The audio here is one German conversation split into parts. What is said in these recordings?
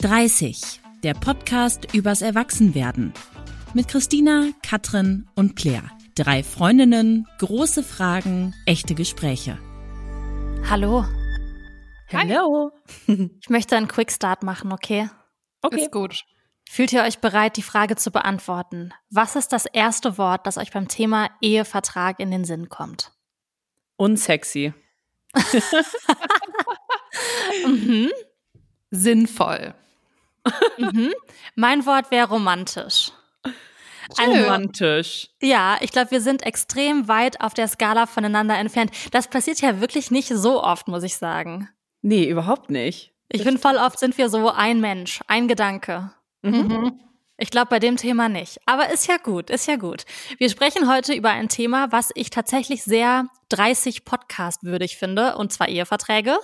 30, der Podcast übers Erwachsenwerden. Mit Christina, Katrin und Claire. Drei Freundinnen, große Fragen, echte Gespräche. Hallo. Hallo. Ich möchte einen Quick Start machen, okay? Okay. Ist gut. Fühlt ihr euch bereit, die Frage zu beantworten? Was ist das erste Wort, das euch beim Thema Ehevertrag in den Sinn kommt? Unsexy. mhm. Sinnvoll. Mhm. Mein Wort wäre romantisch. Romantisch. Ja, ich glaube, wir sind extrem weit auf der Skala voneinander entfernt. Das passiert ja wirklich nicht so oft, muss ich sagen. Nee, überhaupt nicht. Ich finde, voll oft sind wir so ein Mensch, ein Gedanke. Mhm. Ich glaube bei dem Thema nicht. Aber ist ja gut, ist ja gut. Wir sprechen heute über ein Thema, was ich tatsächlich sehr 30 Podcast würdig finde, und zwar Eheverträge.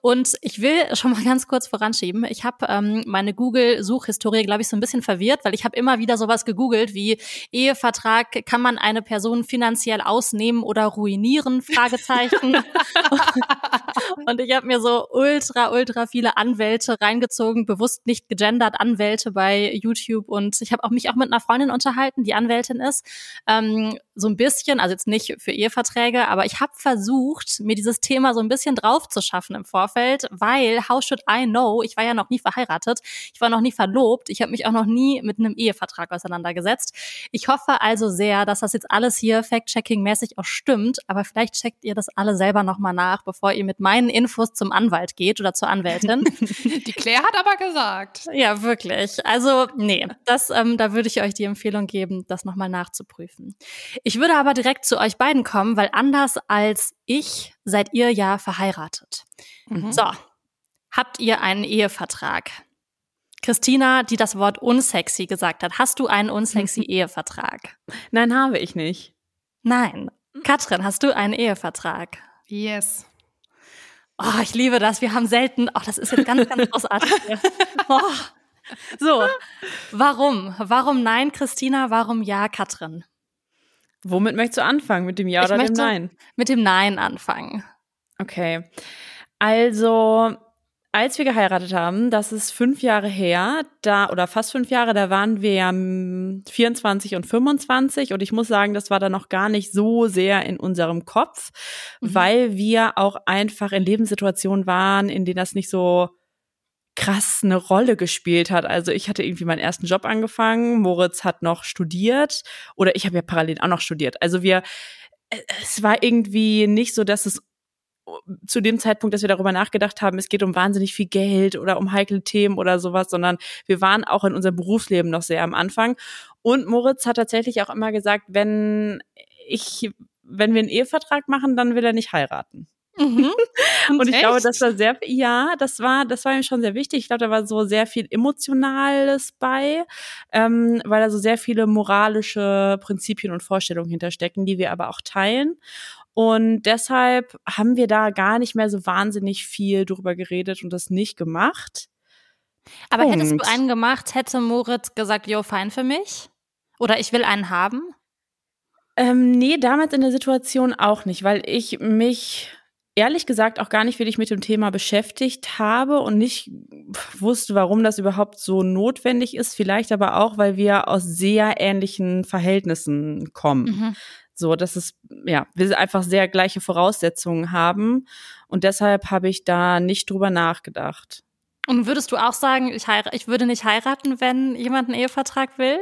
Und ich will schon mal ganz kurz voranschieben. Ich habe ähm, meine Google-Suchhistorie, glaube ich, so ein bisschen verwirrt, weil ich habe immer wieder sowas gegoogelt wie Ehevertrag, kann man eine Person finanziell ausnehmen oder ruinieren? Fragezeichen. und ich habe mir so ultra, ultra viele Anwälte reingezogen, bewusst nicht gegendert Anwälte bei YouTube. Und ich habe auch mich auch mit einer Freundin unterhalten, die Anwältin ist. Ähm, so ein bisschen, also jetzt nicht für Eheverträge, aber ich habe versucht, mir dieses Thema so ein bisschen drauf zu schaffen im Vorfeld, weil how should I know? Ich war ja noch nie verheiratet, ich war noch nie verlobt, ich habe mich auch noch nie mit einem Ehevertrag auseinandergesetzt. Ich hoffe also sehr, dass das jetzt alles hier fact-checking-mäßig auch stimmt, aber vielleicht checkt ihr das alle selber nochmal nach, bevor ihr mit meinen Infos zum Anwalt geht oder zur Anwältin. Die Claire hat aber gesagt. Ja, wirklich. Also, nee, das, ähm, da würde ich euch die Empfehlung geben, das nochmal nachzuprüfen. Ich würde aber direkt zu euch beiden kommen, weil anders als ich seid ihr ja verheiratet. Mhm. So, habt ihr einen Ehevertrag? Christina, die das Wort unsexy gesagt hat, hast du einen unsexy Ehevertrag? Nein, habe ich nicht. Nein. Katrin, hast du einen Ehevertrag? Yes. Oh, ich liebe das. Wir haben selten, oh, das ist jetzt ganz, ganz großartig. Oh. So, warum? Warum nein, Christina? Warum ja, Katrin? Womit möchtest du anfangen? Mit dem Ja ich oder dem Nein? Mit dem Nein anfangen. Okay. Also, als wir geheiratet haben, das ist fünf Jahre her, da oder fast fünf Jahre, da waren wir ja 24 und 25 und ich muss sagen, das war dann noch gar nicht so sehr in unserem Kopf, mhm. weil wir auch einfach in Lebenssituationen waren, in denen das nicht so krass eine Rolle gespielt hat. Also ich hatte irgendwie meinen ersten Job angefangen, Moritz hat noch studiert oder ich habe ja parallel auch noch studiert. Also wir, äh, es war irgendwie nicht so, dass es zu dem Zeitpunkt, dass wir darüber nachgedacht haben, es geht um wahnsinnig viel Geld oder um heikle Themen oder sowas, sondern wir waren auch in unserem Berufsleben noch sehr am Anfang. Und Moritz hat tatsächlich auch immer gesagt, wenn ich, wenn wir einen Ehevertrag machen, dann will er nicht heiraten. Mhm. Und, und ich echt? glaube, das war sehr, ja, das war, das war ihm schon sehr wichtig. Ich glaube, da war so sehr viel Emotionales bei, ähm, weil da so sehr viele moralische Prinzipien und Vorstellungen hinterstecken, die wir aber auch teilen. Und deshalb haben wir da gar nicht mehr so wahnsinnig viel drüber geredet und das nicht gemacht. Aber Punkt. hättest du einen gemacht, hätte Moritz gesagt, yo, fein für mich? Oder ich will einen haben? Ähm, nee, damals in der Situation auch nicht, weil ich mich ehrlich gesagt auch gar nicht wirklich mit dem Thema beschäftigt habe und nicht wusste, warum das überhaupt so notwendig ist. Vielleicht aber auch, weil wir aus sehr ähnlichen Verhältnissen kommen. Mhm. So, dass es, ja, wir einfach sehr gleiche Voraussetzungen haben. Und deshalb habe ich da nicht drüber nachgedacht. Und würdest du auch sagen, ich, ich würde nicht heiraten, wenn jemand einen Ehevertrag will?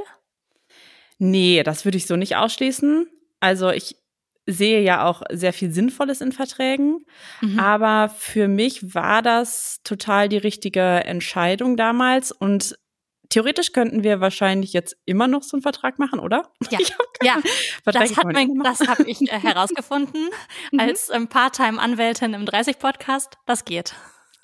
Nee, das würde ich so nicht ausschließen. Also ich sehe ja auch sehr viel Sinnvolles in Verträgen. Mhm. Aber für mich war das total die richtige Entscheidung damals. Und theoretisch könnten wir wahrscheinlich jetzt immer noch so einen Vertrag machen, oder? Ja, ja. das hat mein, das habe ich äh, herausgefunden mhm. als ähm, Part-Time-Anwältin im 30-Podcast. Das geht.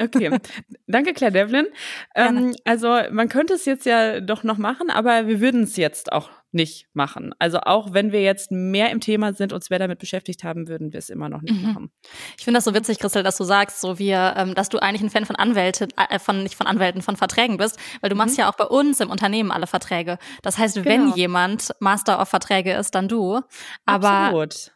Okay, danke Claire Devlin. Ähm, also man könnte es jetzt ja doch noch machen, aber wir würden es jetzt auch nicht machen. Also auch wenn wir jetzt mehr im Thema sind, uns mehr damit beschäftigt haben, würden wir es immer noch nicht mhm. machen. Ich finde das so witzig, Christel, dass du sagst, so wie, ähm, dass du eigentlich ein Fan von Anwälten, äh, von nicht von Anwälten, von Verträgen bist, weil du machst mhm. ja auch bei uns im Unternehmen alle Verträge. Das heißt, genau. wenn jemand Master of Verträge ist, dann du. Aber Absolut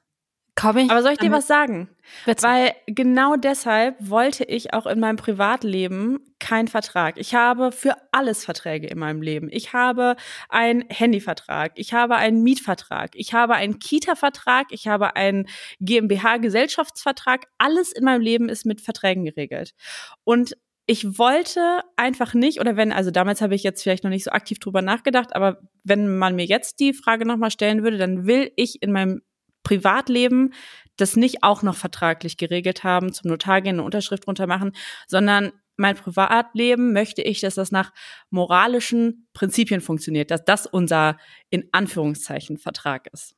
Komm ich Aber soll ich dir was sagen? Bitte. Weil genau deshalb wollte ich auch in meinem Privatleben keinen Vertrag. Ich habe für alles Verträge in meinem Leben. Ich habe einen Handyvertrag, ich habe einen Mietvertrag, ich habe einen Kita-Vertrag, ich habe einen GmbH-Gesellschaftsvertrag. Alles in meinem Leben ist mit Verträgen geregelt. Und ich wollte einfach nicht, oder wenn, also damals habe ich jetzt vielleicht noch nicht so aktiv drüber nachgedacht, aber wenn man mir jetzt die Frage nochmal stellen würde, dann will ich in meinem Privatleben das nicht auch noch vertraglich geregelt haben, zum Notar gehen, eine Unterschrift drunter machen, sondern mein Privatleben möchte ich, dass das nach moralischen Prinzipien funktioniert, dass das unser in Anführungszeichen Vertrag ist.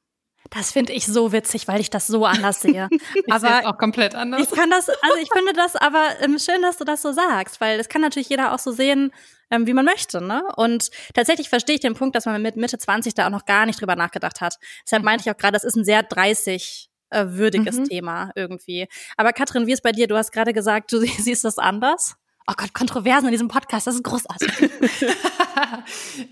Das finde ich so witzig, weil ich das so anders sehe. ich aber auch komplett anders. Ich kann das, also ich finde das aber ähm, schön, dass du das so sagst, weil das kann natürlich jeder auch so sehen, ähm, wie man möchte, ne? Und tatsächlich verstehe ich den Punkt, dass man mit Mitte 20 da auch noch gar nicht drüber nachgedacht hat. Deshalb meinte ich auch gerade, das ist ein sehr 30 äh, würdiges mhm. Thema irgendwie. Aber Katrin, wie ist bei dir? Du hast gerade gesagt, du siehst das anders. Oh Gott, Kontroversen in diesem Podcast, das ist großartig.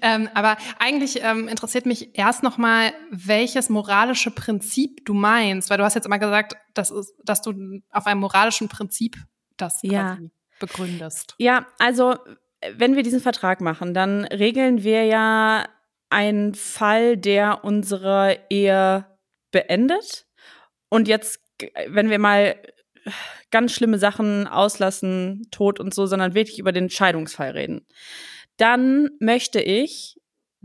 ähm, aber eigentlich ähm, interessiert mich erst nochmal, welches moralische Prinzip du meinst, weil du hast jetzt immer gesagt, dass, ist, dass du auf einem moralischen Prinzip das ja. begründest. Ja, also wenn wir diesen Vertrag machen, dann regeln wir ja einen Fall, der unsere Ehe beendet. Und jetzt, wenn wir mal ganz schlimme Sachen auslassen, Tod und so, sondern wirklich über den Scheidungsfall reden. Dann möchte ich,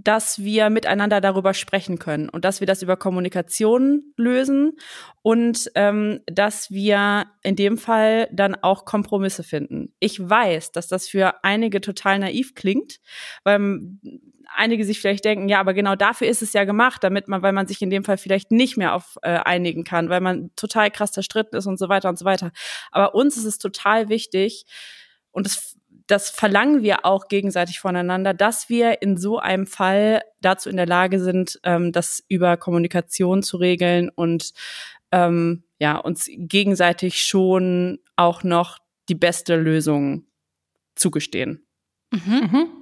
dass wir miteinander darüber sprechen können und dass wir das über Kommunikation lösen und ähm, dass wir in dem Fall dann auch Kompromisse finden. Ich weiß, dass das für einige total naiv klingt, weil einige sich vielleicht denken, ja, aber genau dafür ist es ja gemacht, damit man, weil man sich in dem Fall vielleicht nicht mehr auf äh, einigen kann, weil man total krass zerstritten ist und so weiter und so weiter. Aber uns ist es total wichtig und das, das verlangen wir auch gegenseitig voneinander, dass wir in so einem Fall dazu in der Lage sind, ähm, das über Kommunikation zu regeln und ähm, ja uns gegenseitig schon auch noch die beste Lösung zugestehen. Mhm. Mhm.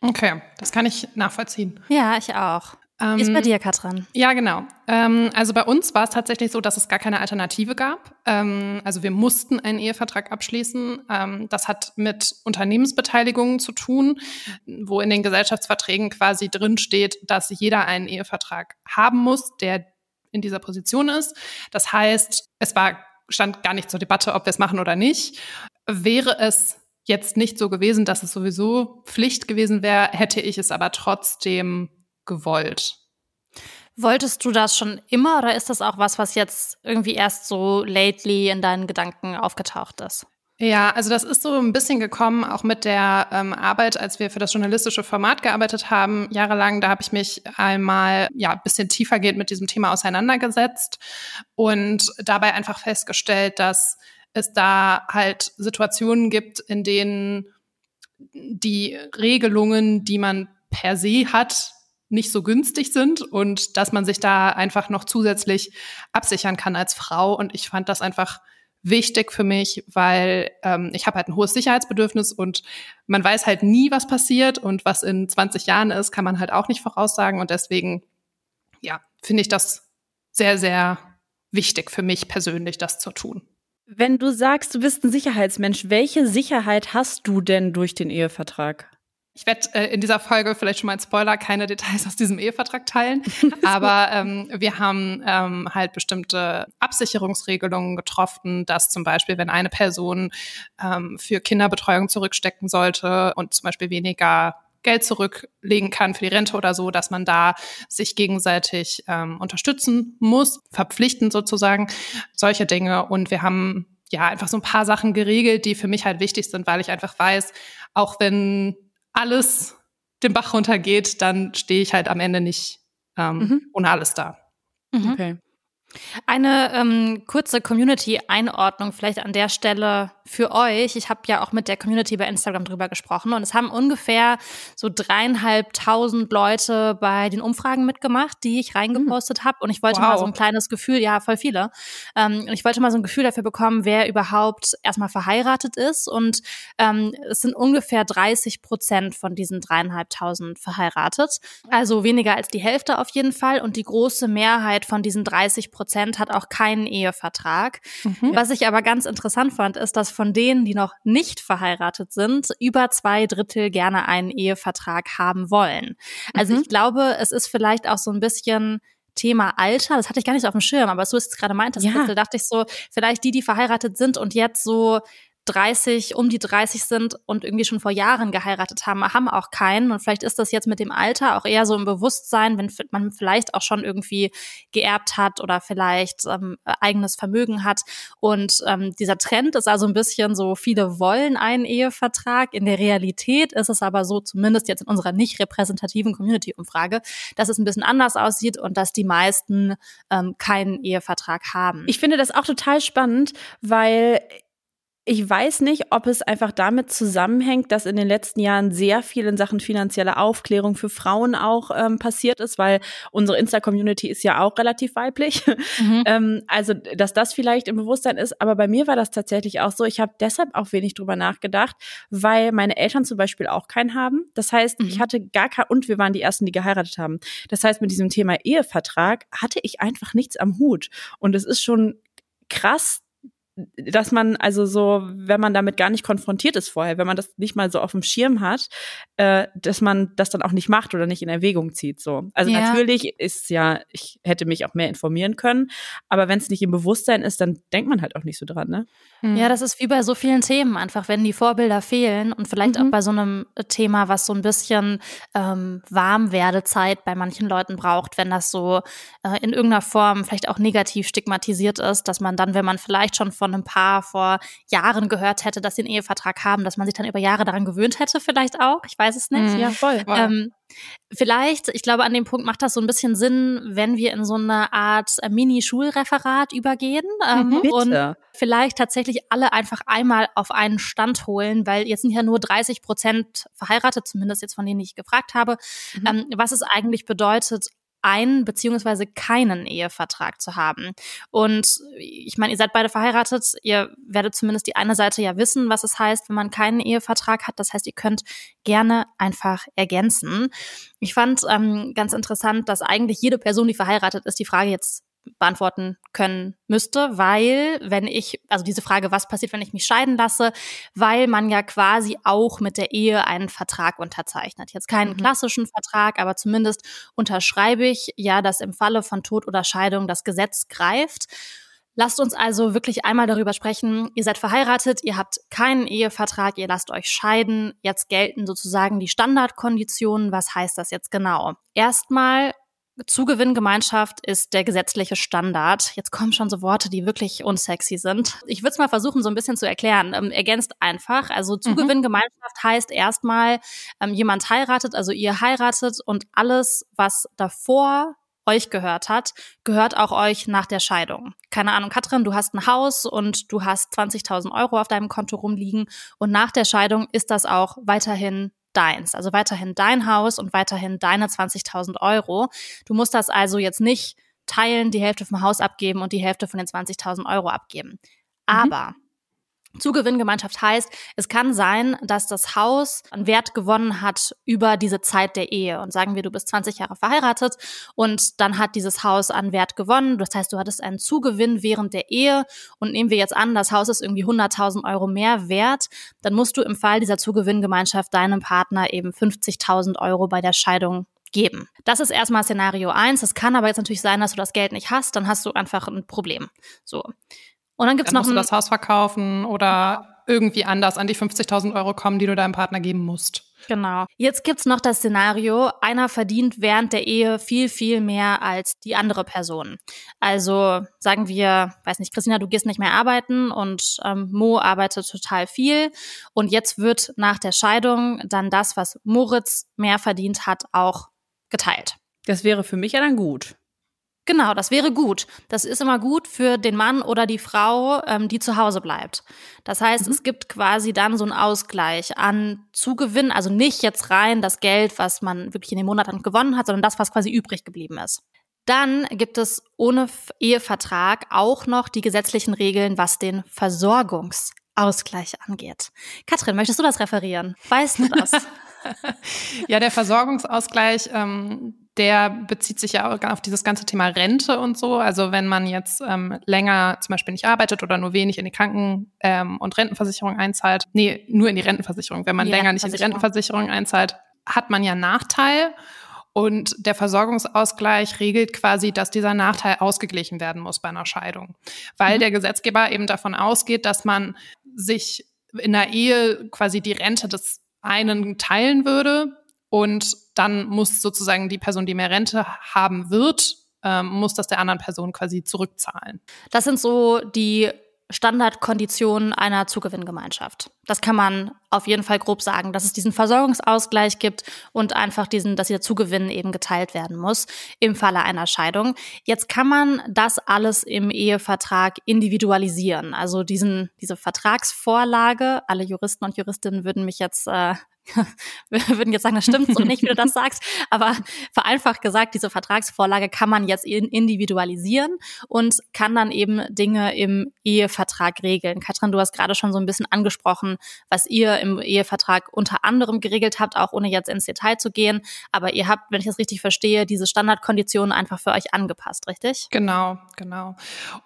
Okay, das kann ich nachvollziehen. Ja, ich auch. Ähm, Wie ist bei dir, Katrin? Ja, genau. Ähm, also bei uns war es tatsächlich so, dass es gar keine Alternative gab. Ähm, also wir mussten einen Ehevertrag abschließen. Ähm, das hat mit Unternehmensbeteiligungen zu tun, wo in den Gesellschaftsverträgen quasi drin steht, dass jeder einen Ehevertrag haben muss, der in dieser Position ist. Das heißt, es war stand gar nicht zur Debatte, ob wir es machen oder nicht. Wäre es jetzt nicht so gewesen, dass es sowieso Pflicht gewesen wäre, hätte ich es aber trotzdem gewollt. Wolltest du das schon immer oder ist das auch was, was jetzt irgendwie erst so lately in deinen Gedanken aufgetaucht ist? Ja, also das ist so ein bisschen gekommen, auch mit der ähm, Arbeit, als wir für das journalistische Format gearbeitet haben, jahrelang. Da habe ich mich einmal ja ein bisschen tiefergehend mit diesem Thema auseinandergesetzt und dabei einfach festgestellt, dass es da halt Situationen gibt, in denen die Regelungen, die man per se hat, nicht so günstig sind und dass man sich da einfach noch zusätzlich absichern kann als Frau. Und ich fand das einfach wichtig für mich, weil ähm, ich habe halt ein hohes Sicherheitsbedürfnis und man weiß halt nie, was passiert und was in 20 Jahren ist, kann man halt auch nicht voraussagen. Und deswegen, ja, finde ich das sehr, sehr wichtig für mich persönlich, das zu tun. Wenn du sagst, du bist ein Sicherheitsmensch, welche Sicherheit hast du denn durch den Ehevertrag? Ich werde äh, in dieser Folge vielleicht schon mal ein Spoiler, keine Details aus diesem Ehevertrag teilen, aber ähm, wir haben ähm, halt bestimmte Absicherungsregelungen getroffen, dass zum Beispiel, wenn eine Person ähm, für Kinderbetreuung zurückstecken sollte und zum Beispiel weniger Geld zurücklegen kann für die Rente oder so, dass man da sich gegenseitig ähm, unterstützen muss, verpflichtend sozusagen, solche Dinge. Und wir haben ja einfach so ein paar Sachen geregelt, die für mich halt wichtig sind, weil ich einfach weiß, auch wenn alles den Bach runtergeht, dann stehe ich halt am Ende nicht ähm, mhm. ohne alles da. Mhm. Okay. Eine ähm, kurze Community-Einordnung vielleicht an der Stelle für euch, ich habe ja auch mit der Community bei Instagram drüber gesprochen und es haben ungefähr so dreieinhalbtausend Leute bei den Umfragen mitgemacht, die ich reingepostet habe und ich wollte wow. mal so ein kleines Gefühl, ja, voll viele, ähm, und ich wollte mal so ein Gefühl dafür bekommen, wer überhaupt erstmal verheiratet ist. Und ähm, es sind ungefähr 30 Prozent von diesen dreieinhalbtausend verheiratet, also weniger als die Hälfte auf jeden Fall. Und die große Mehrheit von diesen 30 Prozent hat auch keinen Ehevertrag. Mhm. Was ich aber ganz interessant fand, ist, dass von denen, die noch nicht verheiratet sind, über zwei Drittel gerne einen Ehevertrag haben wollen. Also mhm. ich glaube, es ist vielleicht auch so ein bisschen Thema Alter, das hatte ich gar nicht so auf dem Schirm, aber so ist es gerade meintest, ja. dachte ich so, vielleicht die, die verheiratet sind und jetzt so 30, um die 30 sind und irgendwie schon vor Jahren geheiratet haben, haben auch keinen. Und vielleicht ist das jetzt mit dem Alter auch eher so im Bewusstsein, wenn man vielleicht auch schon irgendwie geerbt hat oder vielleicht ähm, eigenes Vermögen hat. Und ähm, dieser Trend ist also ein bisschen so, viele wollen einen Ehevertrag. In der Realität ist es aber so, zumindest jetzt in unserer nicht repräsentativen Community-Umfrage, dass es ein bisschen anders aussieht und dass die meisten ähm, keinen Ehevertrag haben. Ich finde das auch total spannend, weil ich weiß nicht, ob es einfach damit zusammenhängt, dass in den letzten Jahren sehr viel in Sachen finanzielle Aufklärung für Frauen auch ähm, passiert ist, weil unsere Insta-Community ist ja auch relativ weiblich. Mhm. ähm, also, dass das vielleicht im Bewusstsein ist. Aber bei mir war das tatsächlich auch so. Ich habe deshalb auch wenig drüber nachgedacht, weil meine Eltern zum Beispiel auch keinen haben. Das heißt, mhm. ich hatte gar kein, und wir waren die Ersten, die geheiratet haben. Das heißt, mit diesem Thema Ehevertrag hatte ich einfach nichts am Hut. Und es ist schon krass, dass man also so, wenn man damit gar nicht konfrontiert ist vorher, wenn man das nicht mal so auf dem Schirm hat, äh, dass man das dann auch nicht macht oder nicht in Erwägung zieht. So, also ja. natürlich ist ja, ich hätte mich auch mehr informieren können, aber wenn es nicht im Bewusstsein ist, dann denkt man halt auch nicht so dran, ne? Mhm. Ja, das ist wie bei so vielen Themen einfach, wenn die Vorbilder fehlen und vielleicht mhm. auch bei so einem Thema, was so ein bisschen ähm, Warmwerdezeit bei manchen Leuten braucht, wenn das so äh, in irgendeiner Form vielleicht auch negativ stigmatisiert ist, dass man dann, wenn man vielleicht schon von einem Paar vor Jahren gehört hätte, dass sie einen Ehevertrag haben, dass man sich dann über Jahre daran gewöhnt hätte, vielleicht auch. Ich weiß es nicht. Mhm. Ja, voll. Ähm, vielleicht, ich glaube, an dem Punkt macht das so ein bisschen Sinn, wenn wir in so eine Art äh, Mini-Schulreferat übergehen ähm, mhm, und vielleicht tatsächlich alle einfach einmal auf einen Stand holen, weil jetzt sind ja nur 30 Prozent verheiratet, zumindest jetzt von denen ich gefragt habe, mhm. ähm, was es eigentlich bedeutet, einen beziehungsweise keinen Ehevertrag zu haben. Und ich meine, ihr seid beide verheiratet, ihr werdet zumindest die eine Seite ja wissen, was es heißt, wenn man keinen Ehevertrag hat. Das heißt, ihr könnt gerne einfach ergänzen. Ich fand ähm, ganz interessant, dass eigentlich jede Person, die verheiratet ist, die Frage jetzt beantworten können müsste, weil wenn ich, also diese Frage, was passiert, wenn ich mich scheiden lasse, weil man ja quasi auch mit der Ehe einen Vertrag unterzeichnet. Jetzt keinen mhm. klassischen Vertrag, aber zumindest unterschreibe ich ja, dass im Falle von Tod oder Scheidung das Gesetz greift. Lasst uns also wirklich einmal darüber sprechen. Ihr seid verheiratet, ihr habt keinen Ehevertrag, ihr lasst euch scheiden. Jetzt gelten sozusagen die Standardkonditionen. Was heißt das jetzt genau? Erstmal Zugewinngemeinschaft ist der gesetzliche Standard. Jetzt kommen schon so Worte, die wirklich unsexy sind. Ich würde es mal versuchen, so ein bisschen zu erklären. Ähm, ergänzt einfach. Also mhm. Zugewinngemeinschaft mhm. heißt erstmal, ähm, jemand heiratet, also ihr heiratet und alles, was davor euch gehört hat, gehört auch euch nach der Scheidung. Keine Ahnung, Katrin, du hast ein Haus und du hast 20.000 Euro auf deinem Konto rumliegen und nach der Scheidung ist das auch weiterhin deins. Also weiterhin dein Haus und weiterhin deine 20.000 Euro. Du musst das also jetzt nicht teilen, die Hälfte vom Haus abgeben und die Hälfte von den 20.000 Euro abgeben. Mhm. Zugewinngemeinschaft heißt, es kann sein, dass das Haus einen Wert gewonnen hat über diese Zeit der Ehe. Und sagen wir, du bist 20 Jahre verheiratet und dann hat dieses Haus an Wert gewonnen. Das heißt, du hattest einen Zugewinn während der Ehe und nehmen wir jetzt an, das Haus ist irgendwie 100.000 Euro mehr wert, dann musst du im Fall dieser Zugewinngemeinschaft deinem Partner eben 50.000 Euro bei der Scheidung geben. Das ist erstmal Szenario eins. Es kann aber jetzt natürlich sein, dass du das Geld nicht hast, dann hast du einfach ein Problem. So. Und dann gibt's dann noch musst du das Haus verkaufen oder irgendwie anders an die 50.000 Euro kommen, die du deinem Partner geben musst. Genau. Jetzt gibt's noch das Szenario, einer verdient während der Ehe viel, viel mehr als die andere Person. Also sagen wir, weiß nicht, Christina, du gehst nicht mehr arbeiten und ähm, Mo arbeitet total viel. Und jetzt wird nach der Scheidung dann das, was Moritz mehr verdient hat, auch geteilt. Das wäre für mich ja dann gut. Genau, das wäre gut. Das ist immer gut für den Mann oder die Frau, ähm, die zu Hause bleibt. Das heißt, mhm. es gibt quasi dann so einen Ausgleich an Zugewinn, also nicht jetzt rein das Geld, was man wirklich in den Monaten gewonnen hat, sondern das, was quasi übrig geblieben ist. Dann gibt es ohne Ehevertrag auch noch die gesetzlichen Regeln, was den Versorgungsausgleich angeht. Katrin, möchtest du das referieren? Weißt du das? ja, der Versorgungsausgleich, ähm, der bezieht sich ja auch auf dieses ganze Thema Rente und so. Also wenn man jetzt ähm, länger zum Beispiel nicht arbeitet oder nur wenig in die Kranken- ähm, und Rentenversicherung einzahlt, nee, nur in die Rentenversicherung, wenn man die länger nicht in die Rentenversicherung einzahlt, hat man ja Nachteil. Und der Versorgungsausgleich regelt quasi, dass dieser Nachteil ausgeglichen werden muss bei einer Scheidung. Weil mhm. der Gesetzgeber eben davon ausgeht, dass man sich in der Ehe quasi die Rente des einen teilen würde und dann muss sozusagen die Person, die mehr Rente haben wird, ähm, muss das der anderen Person quasi zurückzahlen. Das sind so die Standardkonditionen einer Zugewinngemeinschaft. Das kann man auf jeden Fall grob sagen, dass es diesen Versorgungsausgleich gibt und einfach diesen, dass dieser Zugewinn eben geteilt werden muss im Falle einer Scheidung. Jetzt kann man das alles im Ehevertrag individualisieren. Also diesen, diese Vertragsvorlage, alle Juristen und Juristinnen würden mich jetzt äh, wir würden jetzt sagen, das stimmt so nicht, wie du das sagst, aber vereinfacht gesagt, diese Vertragsvorlage kann man jetzt individualisieren und kann dann eben Dinge im Ehevertrag regeln. Katrin, du hast gerade schon so ein bisschen angesprochen, was ihr im Ehevertrag unter anderem geregelt habt, auch ohne jetzt ins Detail zu gehen, aber ihr habt, wenn ich das richtig verstehe, diese Standardkonditionen einfach für euch angepasst, richtig? Genau, genau.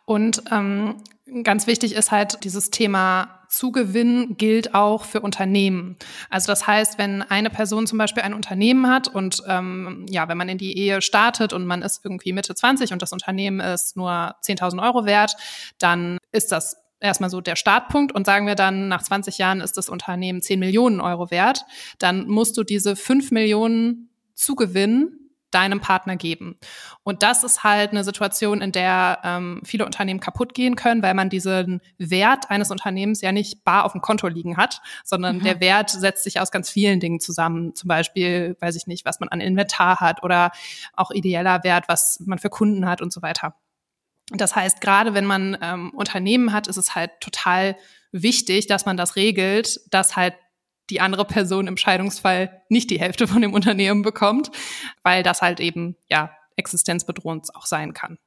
Und ähm, Ganz wichtig ist halt dieses Thema Zugewinn gilt auch für Unternehmen. Also das heißt, wenn eine Person zum Beispiel ein Unternehmen hat und ähm, ja, wenn man in die Ehe startet und man ist irgendwie Mitte 20 und das Unternehmen ist nur 10.000 Euro wert, dann ist das erstmal so der Startpunkt und sagen wir dann, nach 20 Jahren ist das Unternehmen 10 Millionen Euro wert, dann musst du diese 5 Millionen Zugewinn deinem Partner geben. Und das ist halt eine Situation, in der ähm, viele Unternehmen kaputt gehen können, weil man diesen Wert eines Unternehmens ja nicht bar auf dem Konto liegen hat, sondern mhm. der Wert setzt sich aus ganz vielen Dingen zusammen. Zum Beispiel, weiß ich nicht, was man an Inventar hat oder auch ideeller Wert, was man für Kunden hat und so weiter. Das heißt, gerade wenn man ähm, Unternehmen hat, ist es halt total wichtig, dass man das regelt, dass halt die andere Person im Scheidungsfall nicht die Hälfte von dem Unternehmen bekommt, weil das halt eben, ja, existenzbedrohend auch sein kann.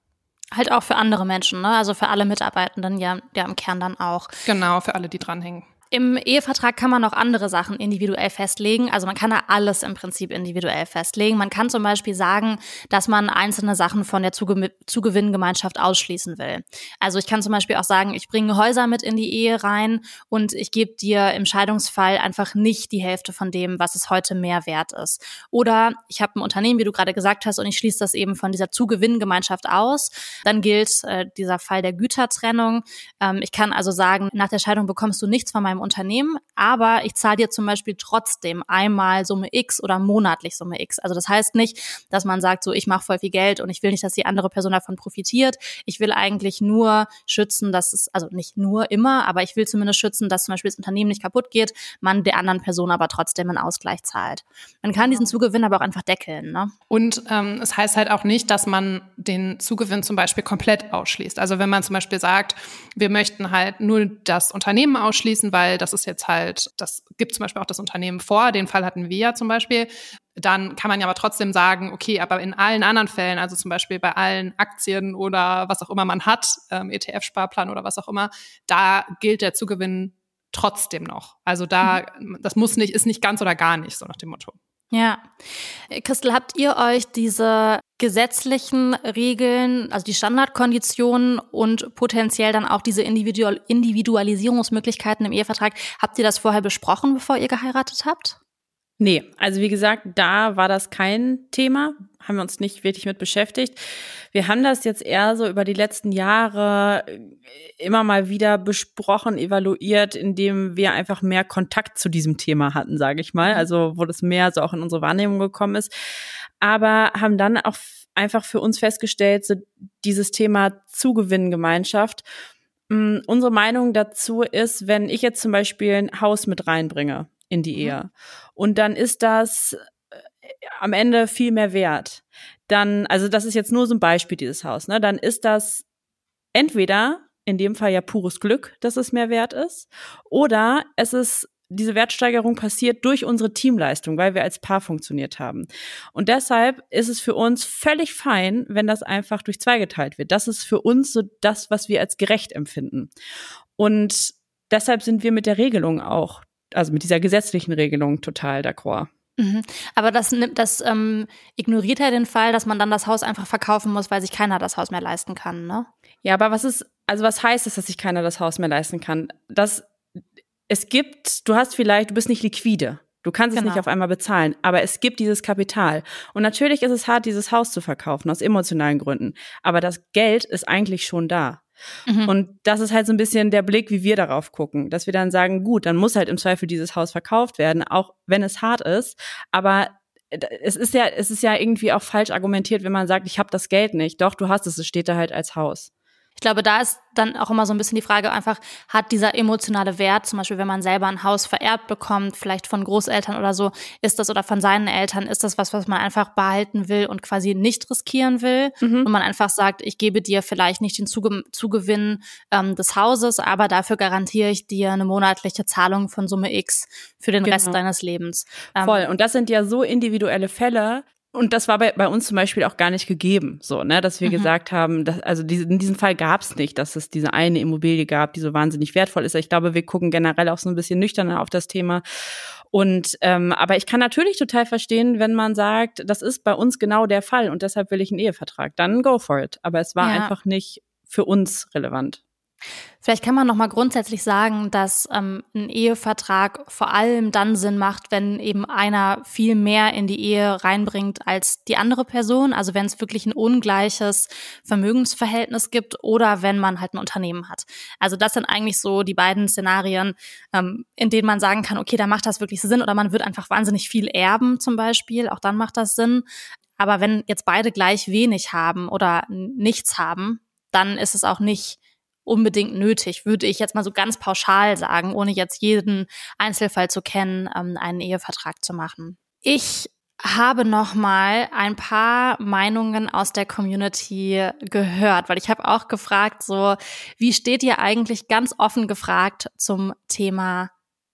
Halt auch für andere Menschen, ne? Also für alle Mitarbeitenden ja, ja im Kern dann auch. Genau, für alle, die dranhängen. Im Ehevertrag kann man noch andere Sachen individuell festlegen. Also man kann da alles im Prinzip individuell festlegen. Man kann zum Beispiel sagen, dass man einzelne Sachen von der Zuge Zugewinngemeinschaft ausschließen will. Also ich kann zum Beispiel auch sagen, ich bringe Häuser mit in die Ehe rein und ich gebe dir im Scheidungsfall einfach nicht die Hälfte von dem, was es heute mehr wert ist. Oder ich habe ein Unternehmen, wie du gerade gesagt hast, und ich schließe das eben von dieser Zugewinngemeinschaft aus. Dann gilt äh, dieser Fall der Gütertrennung. Ähm, ich kann also sagen, nach der Scheidung bekommst du nichts von meinem meinem Unternehmen, aber ich zahle dir zum Beispiel trotzdem einmal Summe X oder monatlich Summe X. Also das heißt nicht, dass man sagt, so ich mache voll viel Geld und ich will nicht, dass die andere Person davon profitiert. Ich will eigentlich nur schützen, dass es, also nicht nur immer, aber ich will zumindest schützen, dass zum Beispiel das Unternehmen nicht kaputt geht, man der anderen Person aber trotzdem einen Ausgleich zahlt. Man kann diesen Zugewinn aber auch einfach deckeln. Ne? Und ähm, es heißt halt auch nicht, dass man den Zugewinn zum Beispiel komplett ausschließt. Also wenn man zum Beispiel sagt, wir möchten halt nur das Unternehmen ausschließen, weil weil das ist jetzt halt, das gibt zum Beispiel auch das Unternehmen vor, den Fall hatten wir ja zum Beispiel. Dann kann man ja aber trotzdem sagen, okay, aber in allen anderen Fällen, also zum Beispiel bei allen Aktien oder was auch immer man hat, ähm, ETF-Sparplan oder was auch immer, da gilt der Zugewinn trotzdem noch. Also da, mhm. das muss nicht, ist nicht ganz oder gar nicht, so nach dem Motto. Ja. Christel, habt ihr euch diese gesetzlichen Regeln, also die Standardkonditionen und potenziell dann auch diese Individual Individualisierungsmöglichkeiten im Ehevertrag, habt ihr das vorher besprochen, bevor ihr geheiratet habt? Nee, also wie gesagt, da war das kein Thema, haben wir uns nicht wirklich mit beschäftigt. Wir haben das jetzt eher so über die letzten Jahre äh, immer mal wieder besprochen, evaluiert, indem wir einfach mehr Kontakt zu diesem Thema hatten, sage ich mal. Mhm. Also wo das mehr so auch in unsere Wahrnehmung gekommen ist. Aber haben dann auch einfach für uns festgestellt, so dieses Thema Zugewinngemeinschaft. Mm, unsere Meinung dazu ist, wenn ich jetzt zum Beispiel ein Haus mit reinbringe in die mhm. Ehe und dann ist das am Ende viel mehr wert. Dann, also das ist jetzt nur so ein Beispiel dieses Haus, ne? Dann ist das entweder in dem Fall ja pures Glück, dass es mehr wert ist, oder es ist diese Wertsteigerung passiert durch unsere Teamleistung, weil wir als Paar funktioniert haben. Und deshalb ist es für uns völlig fein, wenn das einfach durch zwei geteilt wird. Das ist für uns so das, was wir als gerecht empfinden. Und deshalb sind wir mit der Regelung auch, also mit dieser gesetzlichen Regelung total d'accord. Mhm. Aber das, das ähm, ignoriert ja den Fall, dass man dann das Haus einfach verkaufen muss, weil sich keiner das Haus mehr leisten kann, ne? Ja, aber was ist, also was heißt es, dass sich keiner das Haus mehr leisten kann? Das, es gibt, du hast vielleicht, du bist nicht liquide. Du kannst genau. es nicht genau. auf einmal bezahlen, aber es gibt dieses Kapital. Und natürlich ist es hart, dieses Haus zu verkaufen, aus emotionalen Gründen. Aber das Geld ist eigentlich schon da. Mhm. Und das ist halt so ein bisschen der Blick, wie wir darauf gucken, dass wir dann sagen, gut, dann muss halt im Zweifel dieses Haus verkauft werden, auch wenn es hart ist. Aber äh, es ist ja, es ist ja irgendwie auch falsch argumentiert, wenn man sagt, ich habe das Geld nicht. Doch, du hast es, es steht da halt als Haus. Ich glaube, da ist dann auch immer so ein bisschen die Frage einfach, hat dieser emotionale Wert, zum Beispiel wenn man selber ein Haus vererbt bekommt, vielleicht von Großeltern oder so, ist das oder von seinen Eltern, ist das was, was man einfach behalten will und quasi nicht riskieren will mhm. und man einfach sagt, ich gebe dir vielleicht nicht den Zuge Zugewinn ähm, des Hauses, aber dafür garantiere ich dir eine monatliche Zahlung von Summe X für den genau. Rest deines Lebens. Ähm, Voll. Und das sind ja so individuelle Fälle, und das war bei, bei uns zum Beispiel auch gar nicht gegeben, so, ne, dass wir mhm. gesagt haben, dass, also diese, in diesem Fall gab es nicht, dass es diese eine Immobilie gab, die so wahnsinnig wertvoll ist. Ich glaube, wir gucken generell auch so ein bisschen nüchterner auf das Thema. Und ähm, aber ich kann natürlich total verstehen, wenn man sagt, das ist bei uns genau der Fall und deshalb will ich einen Ehevertrag. Dann go for it. Aber es war ja. einfach nicht für uns relevant. Vielleicht kann man noch mal grundsätzlich sagen, dass ähm, ein Ehevertrag vor allem dann Sinn macht, wenn eben einer viel mehr in die Ehe reinbringt als die andere Person. Also wenn es wirklich ein ungleiches Vermögensverhältnis gibt oder wenn man halt ein Unternehmen hat. Also das sind eigentlich so die beiden Szenarien, ähm, in denen man sagen kann, okay, da macht das wirklich Sinn oder man wird einfach wahnsinnig viel erben zum Beispiel. Auch dann macht das Sinn. Aber wenn jetzt beide gleich wenig haben oder nichts haben, dann ist es auch nicht unbedingt nötig, würde ich jetzt mal so ganz pauschal sagen, ohne jetzt jeden Einzelfall zu kennen, ähm, einen Ehevertrag zu machen. Ich habe noch mal ein paar Meinungen aus der Community gehört, weil ich habe auch gefragt, so wie steht ihr eigentlich ganz offen gefragt zum Thema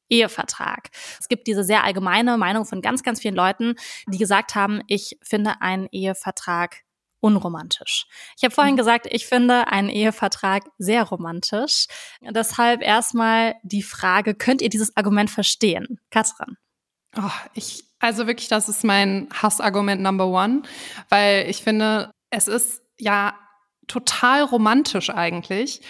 Ehevertrag. Es gibt diese sehr allgemeine Meinung von ganz, ganz vielen Leuten, die gesagt haben, ich finde einen Ehevertrag unromantisch. Ich habe vorhin mhm. gesagt, ich finde einen Ehevertrag sehr romantisch. Deshalb erstmal die Frage, könnt ihr dieses Argument verstehen? Katrin. Oh, ich, also wirklich, das ist mein Hassargument Number One, weil ich finde, es ist ja total romantisch eigentlich,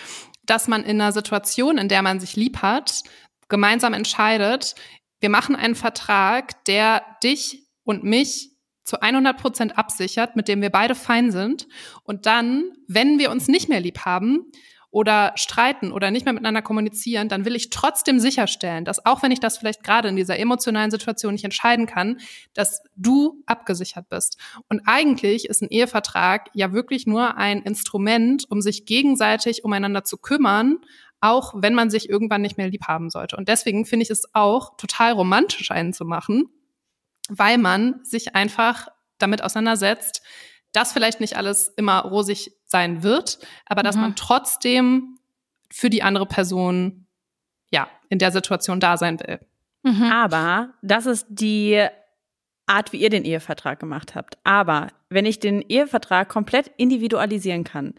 dass man in einer Situation, in der man sich lieb hat, gemeinsam entscheidet, wir machen einen Vertrag, der dich und mich zu 100 Prozent absichert, mit dem wir beide fein sind. Und dann, wenn wir uns nicht mehr lieb haben oder streiten oder nicht mehr miteinander kommunizieren, dann will ich trotzdem sicherstellen, dass auch wenn ich das vielleicht gerade in dieser emotionalen Situation nicht entscheiden kann, dass du abgesichert bist. Und eigentlich ist ein Ehevertrag ja wirklich nur ein Instrument, um sich gegenseitig umeinander zu kümmern, auch wenn man sich irgendwann nicht mehr lieb haben sollte. Und deswegen finde ich es auch total romantisch, einen zu machen weil man sich einfach damit auseinandersetzt, dass vielleicht nicht alles immer rosig sein wird, aber dass mhm. man trotzdem für die andere Person ja in der Situation da sein will. Mhm. Aber das ist die Art, wie ihr den Ehevertrag gemacht habt. Aber wenn ich den Ehevertrag komplett individualisieren kann,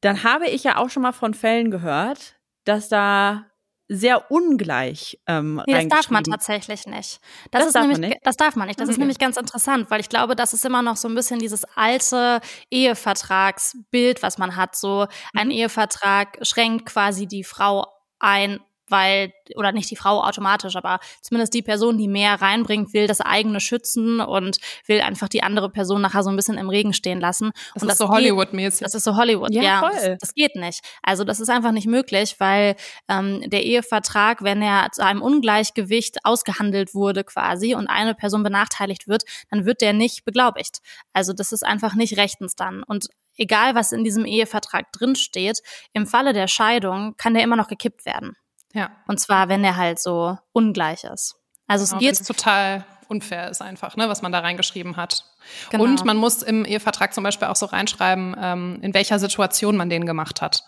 dann habe ich ja auch schon mal von Fällen gehört, dass da sehr ungleich ähm, nee, das darf man tatsächlich nicht. Das, das ist nämlich, nicht? das darf man nicht. Das okay. ist nämlich ganz interessant, weil ich glaube, das ist immer noch so ein bisschen dieses alte Ehevertragsbild, was man hat. So ein mhm. Ehevertrag schränkt quasi die Frau ein weil, oder nicht die Frau automatisch, aber zumindest die Person, die mehr reinbringt, will das eigene schützen und will einfach die andere Person nachher so ein bisschen im Regen stehen lassen. Das und ist das so Hollywood-mäßig. Das ist so Hollywood, ja. ja das, das, geht nicht. Also das ist einfach nicht möglich, weil ähm, der Ehevertrag, wenn er zu einem Ungleichgewicht ausgehandelt wurde quasi und eine Person benachteiligt wird, dann wird der nicht beglaubigt. Also das ist einfach nicht rechtens dann. Und egal was in diesem Ehevertrag drinsteht, im Falle der Scheidung kann der immer noch gekippt werden. Ja. Und zwar, wenn er halt so ungleich ist. Also es genau, geht total unfair ist einfach, ne, was man da reingeschrieben hat. Genau. Und man muss im Ehevertrag zum Beispiel auch so reinschreiben, ähm, in welcher Situation man den gemacht hat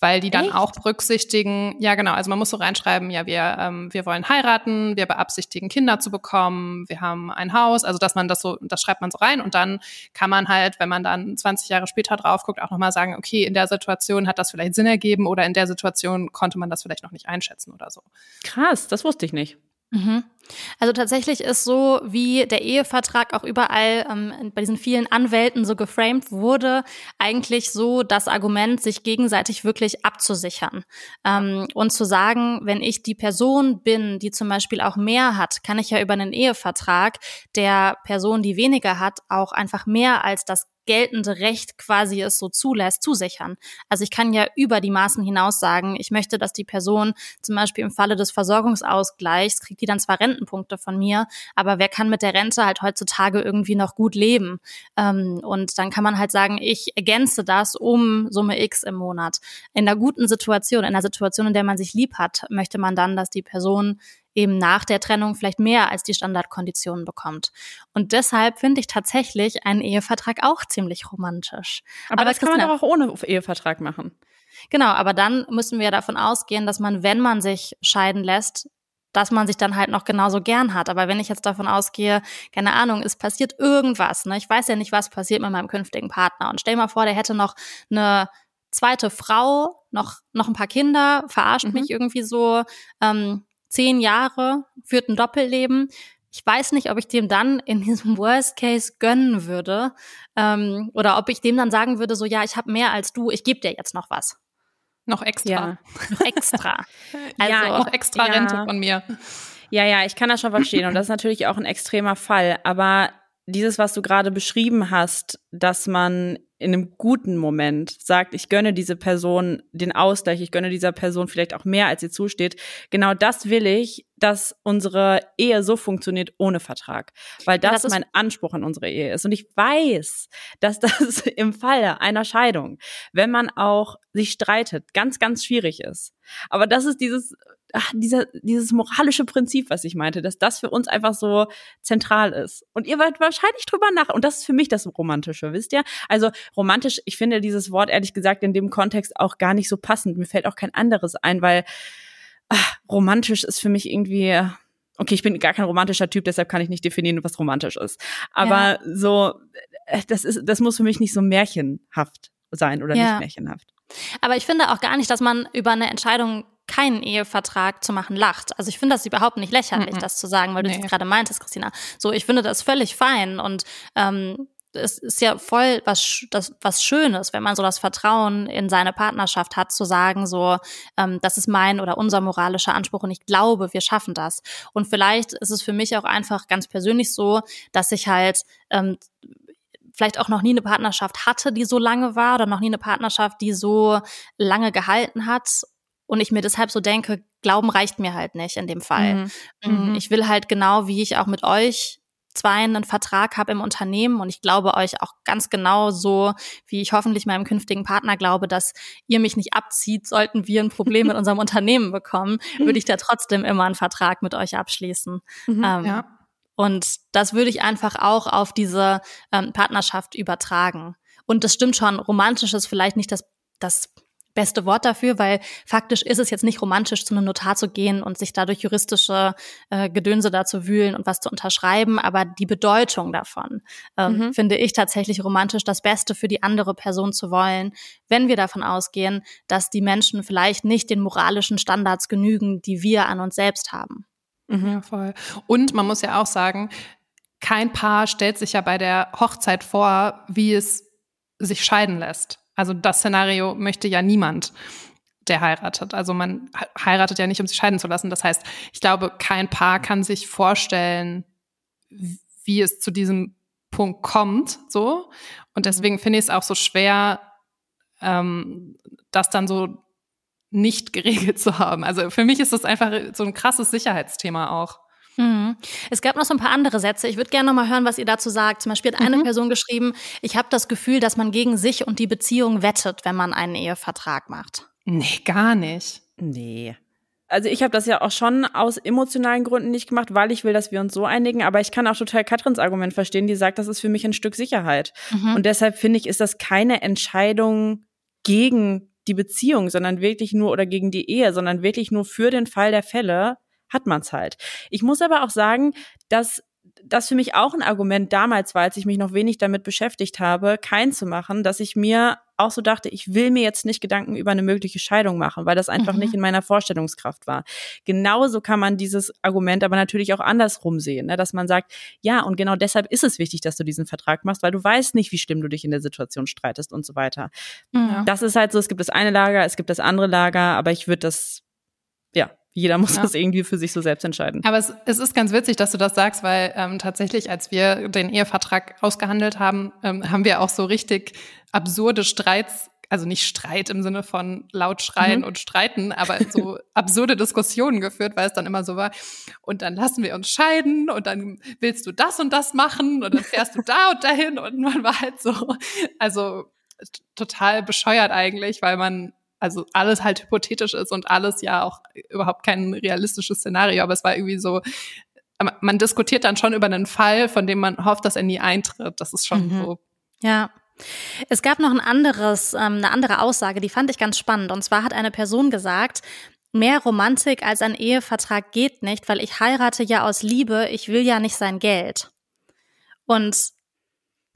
weil die dann Echt? auch berücksichtigen, ja genau, also man muss so reinschreiben, ja, wir, ähm, wir wollen heiraten, wir beabsichtigen, Kinder zu bekommen, wir haben ein Haus, also dass man das so, das schreibt man so rein und dann kann man halt, wenn man dann 20 Jahre später drauf guckt, auch nochmal sagen, okay, in der Situation hat das vielleicht Sinn ergeben oder in der Situation konnte man das vielleicht noch nicht einschätzen oder so. Krass, das wusste ich nicht. Mhm. Also tatsächlich ist so, wie der Ehevertrag auch überall ähm, bei diesen vielen Anwälten so geframed wurde, eigentlich so das Argument, sich gegenseitig wirklich abzusichern ähm, und zu sagen, wenn ich die Person bin, die zum Beispiel auch mehr hat, kann ich ja über einen Ehevertrag der Person, die weniger hat, auch einfach mehr als das geltende Recht quasi es so zulässt, zusichern. Also ich kann ja über die Maßen hinaus sagen, ich möchte, dass die Person zum Beispiel im Falle des Versorgungsausgleichs kriegt die dann zwar Rentenpunkte von mir, aber wer kann mit der Rente halt heutzutage irgendwie noch gut leben? Ähm, und dann kann man halt sagen, ich ergänze das um Summe X im Monat. In einer guten Situation, in einer Situation, in der man sich lieb hat, möchte man dann, dass die Person eben nach der Trennung vielleicht mehr als die Standardkonditionen bekommt. Und deshalb finde ich tatsächlich einen Ehevertrag auch ziemlich romantisch. Aber, aber das kann man doch auch ohne Ehevertrag machen. Genau, aber dann müssen wir davon ausgehen, dass man, wenn man sich scheiden lässt, dass man sich dann halt noch genauso gern hat. Aber wenn ich jetzt davon ausgehe, keine Ahnung, es passiert irgendwas, ne? Ich weiß ja nicht, was passiert mit meinem künftigen Partner. Und stell mal vor, der hätte noch eine zweite Frau, noch, noch ein paar Kinder, verarscht mhm. mich irgendwie so, ähm, zehn Jahre, führt ein Doppelleben. Ich weiß nicht, ob ich dem dann in diesem Worst Case gönnen würde ähm, oder ob ich dem dann sagen würde, so ja, ich habe mehr als du, ich gebe dir jetzt noch was. Noch extra. Ja. Noch extra. also, ja, noch extra Rente ja. von mir. Ja, ja, ich kann das schon verstehen und das ist natürlich auch ein extremer Fall. Aber dieses, was du gerade beschrieben hast, dass man in einem guten Moment sagt, ich gönne diese Person den Ausgleich, ich gönne dieser Person vielleicht auch mehr, als ihr zusteht. Genau das will ich, dass unsere Ehe so funktioniert ohne Vertrag, weil das, das mein Anspruch an unsere Ehe ist. Und ich weiß, dass das im Falle einer Scheidung, wenn man auch sich streitet, ganz, ganz schwierig ist. Aber das ist dieses ach, dieser, dieses moralische Prinzip, was ich meinte, dass das für uns einfach so zentral ist. Und ihr werdet wahrscheinlich drüber nach. Und das ist für mich das Romantische, wisst ihr? Also romantisch, ich finde dieses Wort ehrlich gesagt in dem Kontext auch gar nicht so passend. Mir fällt auch kein anderes ein, weil ach, romantisch ist für mich irgendwie. Okay, ich bin gar kein romantischer Typ, deshalb kann ich nicht definieren, was romantisch ist. Aber ja. so, äh, das ist, das muss für mich nicht so märchenhaft sein oder ja. nicht märchenhaft. Aber ich finde auch gar nicht, dass man über eine Entscheidung keinen Ehevertrag zu machen, lacht. Also ich finde das überhaupt nicht lächerlich, -mm. das zu sagen, weil du nee. das gerade meintest, Christina. So, ich finde das völlig fein und ähm, es ist ja voll was, das, was Schönes, wenn man so das Vertrauen in seine Partnerschaft hat, zu sagen, so, ähm, das ist mein oder unser moralischer Anspruch und ich glaube, wir schaffen das. Und vielleicht ist es für mich auch einfach ganz persönlich so, dass ich halt ähm, vielleicht auch noch nie eine Partnerschaft hatte, die so lange war oder noch nie eine Partnerschaft, die so lange gehalten hat und ich mir deshalb so denke, Glauben reicht mir halt nicht in dem Fall. Mhm. Mm, mhm. Ich will halt genau, wie ich auch mit euch zwei einen Vertrag habe im Unternehmen und ich glaube euch auch ganz genau so, wie ich hoffentlich meinem künftigen Partner glaube, dass ihr mich nicht abzieht, sollten wir ein Problem mit unserem Unternehmen bekommen, würde ich da trotzdem immer einen Vertrag mit euch abschließen. Mhm, ähm, ja. Und das würde ich einfach auch auf diese ähm, Partnerschaft übertragen. Und das stimmt schon, romantisch ist vielleicht nicht das, das beste Wort dafür, weil faktisch ist es jetzt nicht romantisch, zu einem Notar zu gehen und sich dadurch juristische äh, Gedönse da zu wühlen und was zu unterschreiben, aber die Bedeutung davon ähm, mhm. finde ich tatsächlich romantisch, das Beste für die andere Person zu wollen, wenn wir davon ausgehen, dass die Menschen vielleicht nicht den moralischen Standards genügen, die wir an uns selbst haben. Mhm. Voll. Und man muss ja auch sagen, kein Paar stellt sich ja bei der Hochzeit vor, wie es sich scheiden lässt. Also das Szenario möchte ja niemand, der heiratet. Also man heiratet ja nicht, um sich scheiden zu lassen. Das heißt, ich glaube, kein Paar kann sich vorstellen, wie es zu diesem Punkt kommt, so. Und deswegen finde ich es auch so schwer, ähm, das dann so nicht geregelt zu haben. Also für mich ist das einfach so ein krasses Sicherheitsthema auch. Mhm. Es gab noch so ein paar andere Sätze. Ich würde gerne noch mal hören, was ihr dazu sagt. Zum Beispiel hat eine mhm. Person geschrieben, ich habe das Gefühl, dass man gegen sich und die Beziehung wettet, wenn man einen Ehevertrag macht. Nee, gar nicht. Nee. also ich habe das ja auch schon aus emotionalen Gründen nicht gemacht, weil ich will, dass wir uns so einigen. Aber ich kann auch total Katrins Argument verstehen, die sagt, das ist für mich ein Stück Sicherheit. Mhm. Und deshalb finde ich, ist das keine Entscheidung gegen die Beziehung, sondern wirklich nur oder gegen die Ehe, sondern wirklich nur für den Fall der Fälle hat man's halt. Ich muss aber auch sagen, dass das für mich auch ein Argument damals war, als ich mich noch wenig damit beschäftigt habe, kein zu machen, dass ich mir auch so dachte, ich will mir jetzt nicht Gedanken über eine mögliche Scheidung machen, weil das einfach mhm. nicht in meiner Vorstellungskraft war. Genauso kann man dieses Argument aber natürlich auch andersrum sehen, ne? dass man sagt, ja, und genau deshalb ist es wichtig, dass du diesen Vertrag machst, weil du weißt nicht, wie schlimm du dich in der Situation streitest und so weiter. Ja. Das ist halt so, es gibt das eine Lager, es gibt das andere Lager, aber ich würde das, ja, jeder muss ja. das irgendwie für sich so selbst entscheiden. Aber es, es, ist ganz witzig, dass du das sagst, weil ähm, tatsächlich, als wir den Ehevertrag ausgehandelt haben, ähm, haben wir auch so richtig absurde Streits also nicht Streit im Sinne von laut schreien mhm. und streiten, aber so absurde Diskussionen geführt, weil es dann immer so war. Und dann lassen wir uns scheiden und dann willst du das und das machen und dann fährst du da und dahin und man war halt so, also total bescheuert eigentlich, weil man also alles halt hypothetisch ist und alles ja auch überhaupt kein realistisches Szenario, aber es war irgendwie so, man diskutiert dann schon über einen Fall, von dem man hofft, dass er nie eintritt. Das ist schon mhm. so. Ja. Es gab noch ein anderes, ähm, eine andere Aussage, die fand ich ganz spannend. Und zwar hat eine Person gesagt, mehr Romantik als ein Ehevertrag geht nicht, weil ich heirate ja aus Liebe, ich will ja nicht sein Geld. Und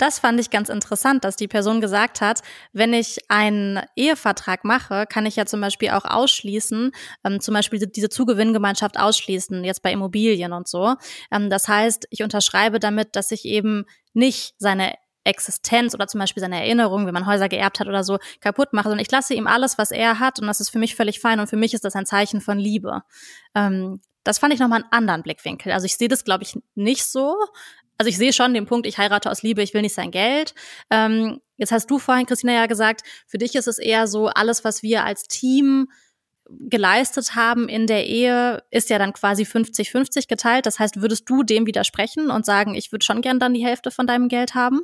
das fand ich ganz interessant, dass die Person gesagt hat, wenn ich einen Ehevertrag mache, kann ich ja zum Beispiel auch ausschließen, ähm, zum Beispiel diese Zugewinngemeinschaft ausschließen, jetzt bei Immobilien und so. Ähm, das heißt, ich unterschreibe damit, dass ich eben nicht seine Existenz oder zum Beispiel seine Erinnerung, wenn man Häuser geerbt hat oder so, kaputt mache, sondern ich lasse ihm alles, was er hat und das ist für mich völlig fein und für mich ist das ein Zeichen von Liebe. Ähm, das fand ich nochmal einen anderen Blickwinkel. Also ich sehe das, glaube ich, nicht so, also ich sehe schon den Punkt, ich heirate aus Liebe, ich will nicht sein Geld. Ähm, jetzt hast du vorhin, Christina, ja gesagt, für dich ist es eher so, alles, was wir als Team geleistet haben in der Ehe, ist ja dann quasi 50-50 geteilt. Das heißt, würdest du dem widersprechen und sagen, ich würde schon gern dann die Hälfte von deinem Geld haben?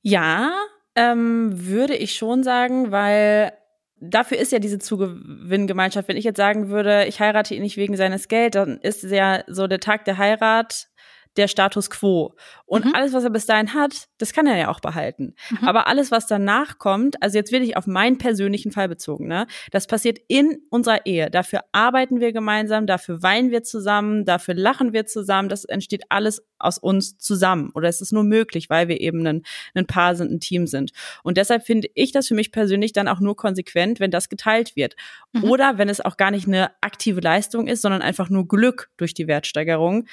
Ja, ähm, würde ich schon sagen, weil dafür ist ja diese Zugewinngemeinschaft. Wenn ich jetzt sagen würde, ich heirate ihn nicht wegen seines Geld, dann ist ja so der Tag der Heirat der Status quo. Und mhm. alles, was er bis dahin hat, das kann er ja auch behalten. Mhm. Aber alles, was danach kommt, also jetzt wirklich auf meinen persönlichen Fall bezogen, ne, das passiert in unserer Ehe. Dafür arbeiten wir gemeinsam, dafür weinen wir zusammen, dafür lachen wir zusammen. Das entsteht alles aus uns zusammen. Oder es ist nur möglich, weil wir eben ein, ein Paar sind, ein Team sind. Und deshalb finde ich das für mich persönlich dann auch nur konsequent, wenn das geteilt wird. Mhm. Oder wenn es auch gar nicht eine aktive Leistung ist, sondern einfach nur Glück durch die Wertsteigerung,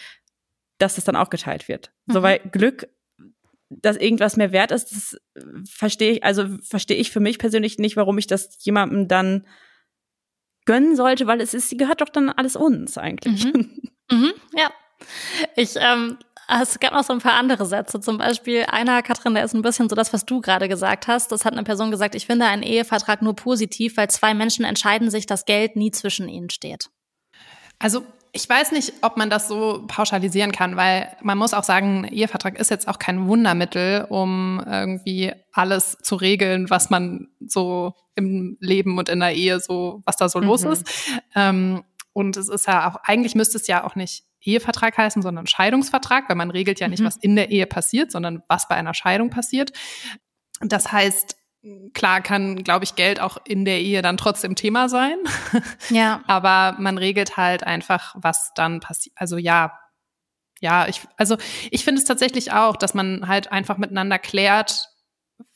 dass das dann auch geteilt wird. Mhm. So, weil Glück, dass irgendwas mehr wert ist, das verstehe ich, also verstehe ich für mich persönlich nicht, warum ich das jemandem dann gönnen sollte, weil es ist, gehört doch dann alles uns eigentlich. Mhm. Mhm, ja. Ich, ähm, es gab noch so ein paar andere Sätze. Zum Beispiel einer, Katrin, der ist ein bisschen so das, was du gerade gesagt hast. Das hat eine Person gesagt, ich finde einen Ehevertrag nur positiv, weil zwei Menschen entscheiden sich, dass Geld nie zwischen ihnen steht. Also ich weiß nicht, ob man das so pauschalisieren kann, weil man muss auch sagen, Ehevertrag ist jetzt auch kein Wundermittel, um irgendwie alles zu regeln, was man so im Leben und in der Ehe so, was da so mhm. los ist. Ähm, und es ist ja auch, eigentlich müsste es ja auch nicht Ehevertrag heißen, sondern Scheidungsvertrag, weil man regelt ja nicht, mhm. was in der Ehe passiert, sondern was bei einer Scheidung passiert. Das heißt, Klar kann, glaube ich, Geld auch in der Ehe dann trotzdem Thema sein. Ja. Aber man regelt halt einfach, was dann passiert. Also ja, ja, ich, also ich finde es tatsächlich auch, dass man halt einfach miteinander klärt,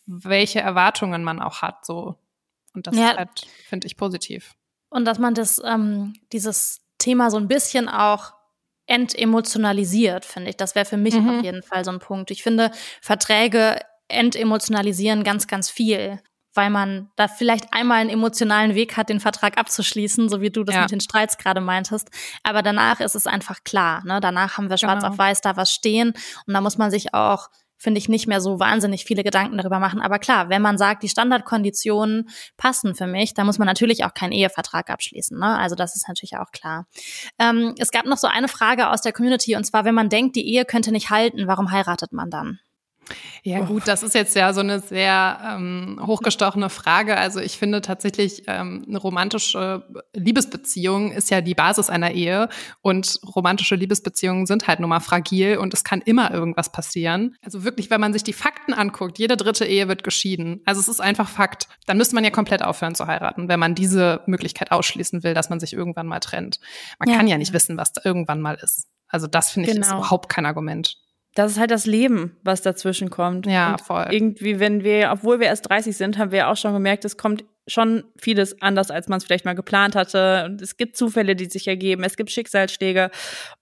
welche Erwartungen man auch hat, so. Und das ja. halt, finde ich, positiv. Und dass man das, ähm, dieses Thema so ein bisschen auch entemotionalisiert, finde ich. Das wäre für mich mhm. auf jeden Fall so ein Punkt. Ich finde, Verträge entemotionalisieren ganz, ganz viel, weil man da vielleicht einmal einen emotionalen Weg hat, den Vertrag abzuschließen, so wie du das ja. mit den Streits gerade meintest. Aber danach ist es einfach klar. Ne? Danach haben wir schwarz genau. auf weiß da was stehen und da muss man sich auch finde ich, nicht mehr so wahnsinnig viele Gedanken darüber machen. Aber klar, wenn man sagt, die Standardkonditionen passen für mich, dann muss man natürlich auch keinen Ehevertrag abschließen. Ne? Also das ist natürlich auch klar. Ähm, es gab noch so eine Frage aus der Community und zwar, wenn man denkt, die Ehe könnte nicht halten, warum heiratet man dann? Ja gut, das ist jetzt ja so eine sehr ähm, hochgestochene Frage. Also ich finde tatsächlich, ähm, eine romantische Liebesbeziehung ist ja die Basis einer Ehe und romantische Liebesbeziehungen sind halt nun mal fragil und es kann immer irgendwas passieren. Also wirklich, wenn man sich die Fakten anguckt, jede dritte Ehe wird geschieden. Also es ist einfach Fakt. Dann müsste man ja komplett aufhören zu heiraten, wenn man diese Möglichkeit ausschließen will, dass man sich irgendwann mal trennt. Man ja. kann ja nicht wissen, was da irgendwann mal ist. Also das finde ich genau. ist überhaupt kein Argument das ist halt das Leben, was dazwischen kommt. Ja, und voll. Irgendwie, wenn wir, obwohl wir erst 30 sind, haben wir auch schon gemerkt, es kommt schon vieles anders, als man es vielleicht mal geplant hatte. Und es gibt Zufälle, die sich ergeben, es gibt Schicksalsschläge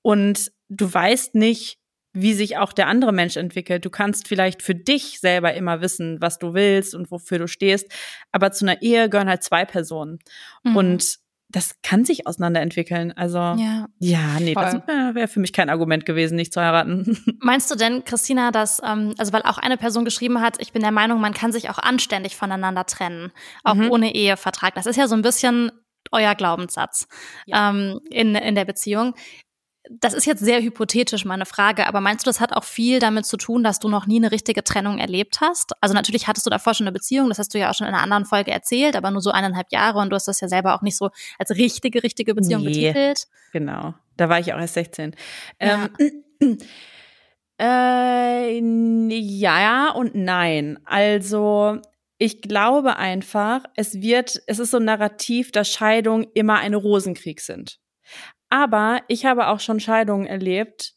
und du weißt nicht, wie sich auch der andere Mensch entwickelt. Du kannst vielleicht für dich selber immer wissen, was du willst und wofür du stehst, aber zu einer Ehe gehören halt zwei Personen. Mhm. Und das kann sich auseinanderentwickeln. Also ja, ja nee, Voll. das wäre wär für mich kein Argument gewesen, nicht zu heiraten. Meinst du denn, Christina, dass, ähm, also weil auch eine Person geschrieben hat, ich bin der Meinung, man kann sich auch anständig voneinander trennen, auch mhm. ohne Ehevertrag. Das ist ja so ein bisschen euer Glaubenssatz ja. ähm, in, in der Beziehung das ist jetzt sehr hypothetisch meine Frage, aber meinst du, das hat auch viel damit zu tun, dass du noch nie eine richtige Trennung erlebt hast? Also natürlich hattest du davor schon eine Beziehung, das hast du ja auch schon in einer anderen Folge erzählt, aber nur so eineinhalb Jahre und du hast das ja selber auch nicht so als richtige, richtige Beziehung nee, betitelt. Genau, da war ich auch erst 16. Ja. Ähm, äh, ja und nein. Also ich glaube einfach, es wird, es ist so ein Narrativ, dass Scheidungen immer eine Rosenkrieg sind. Aber ich habe auch schon Scheidungen erlebt,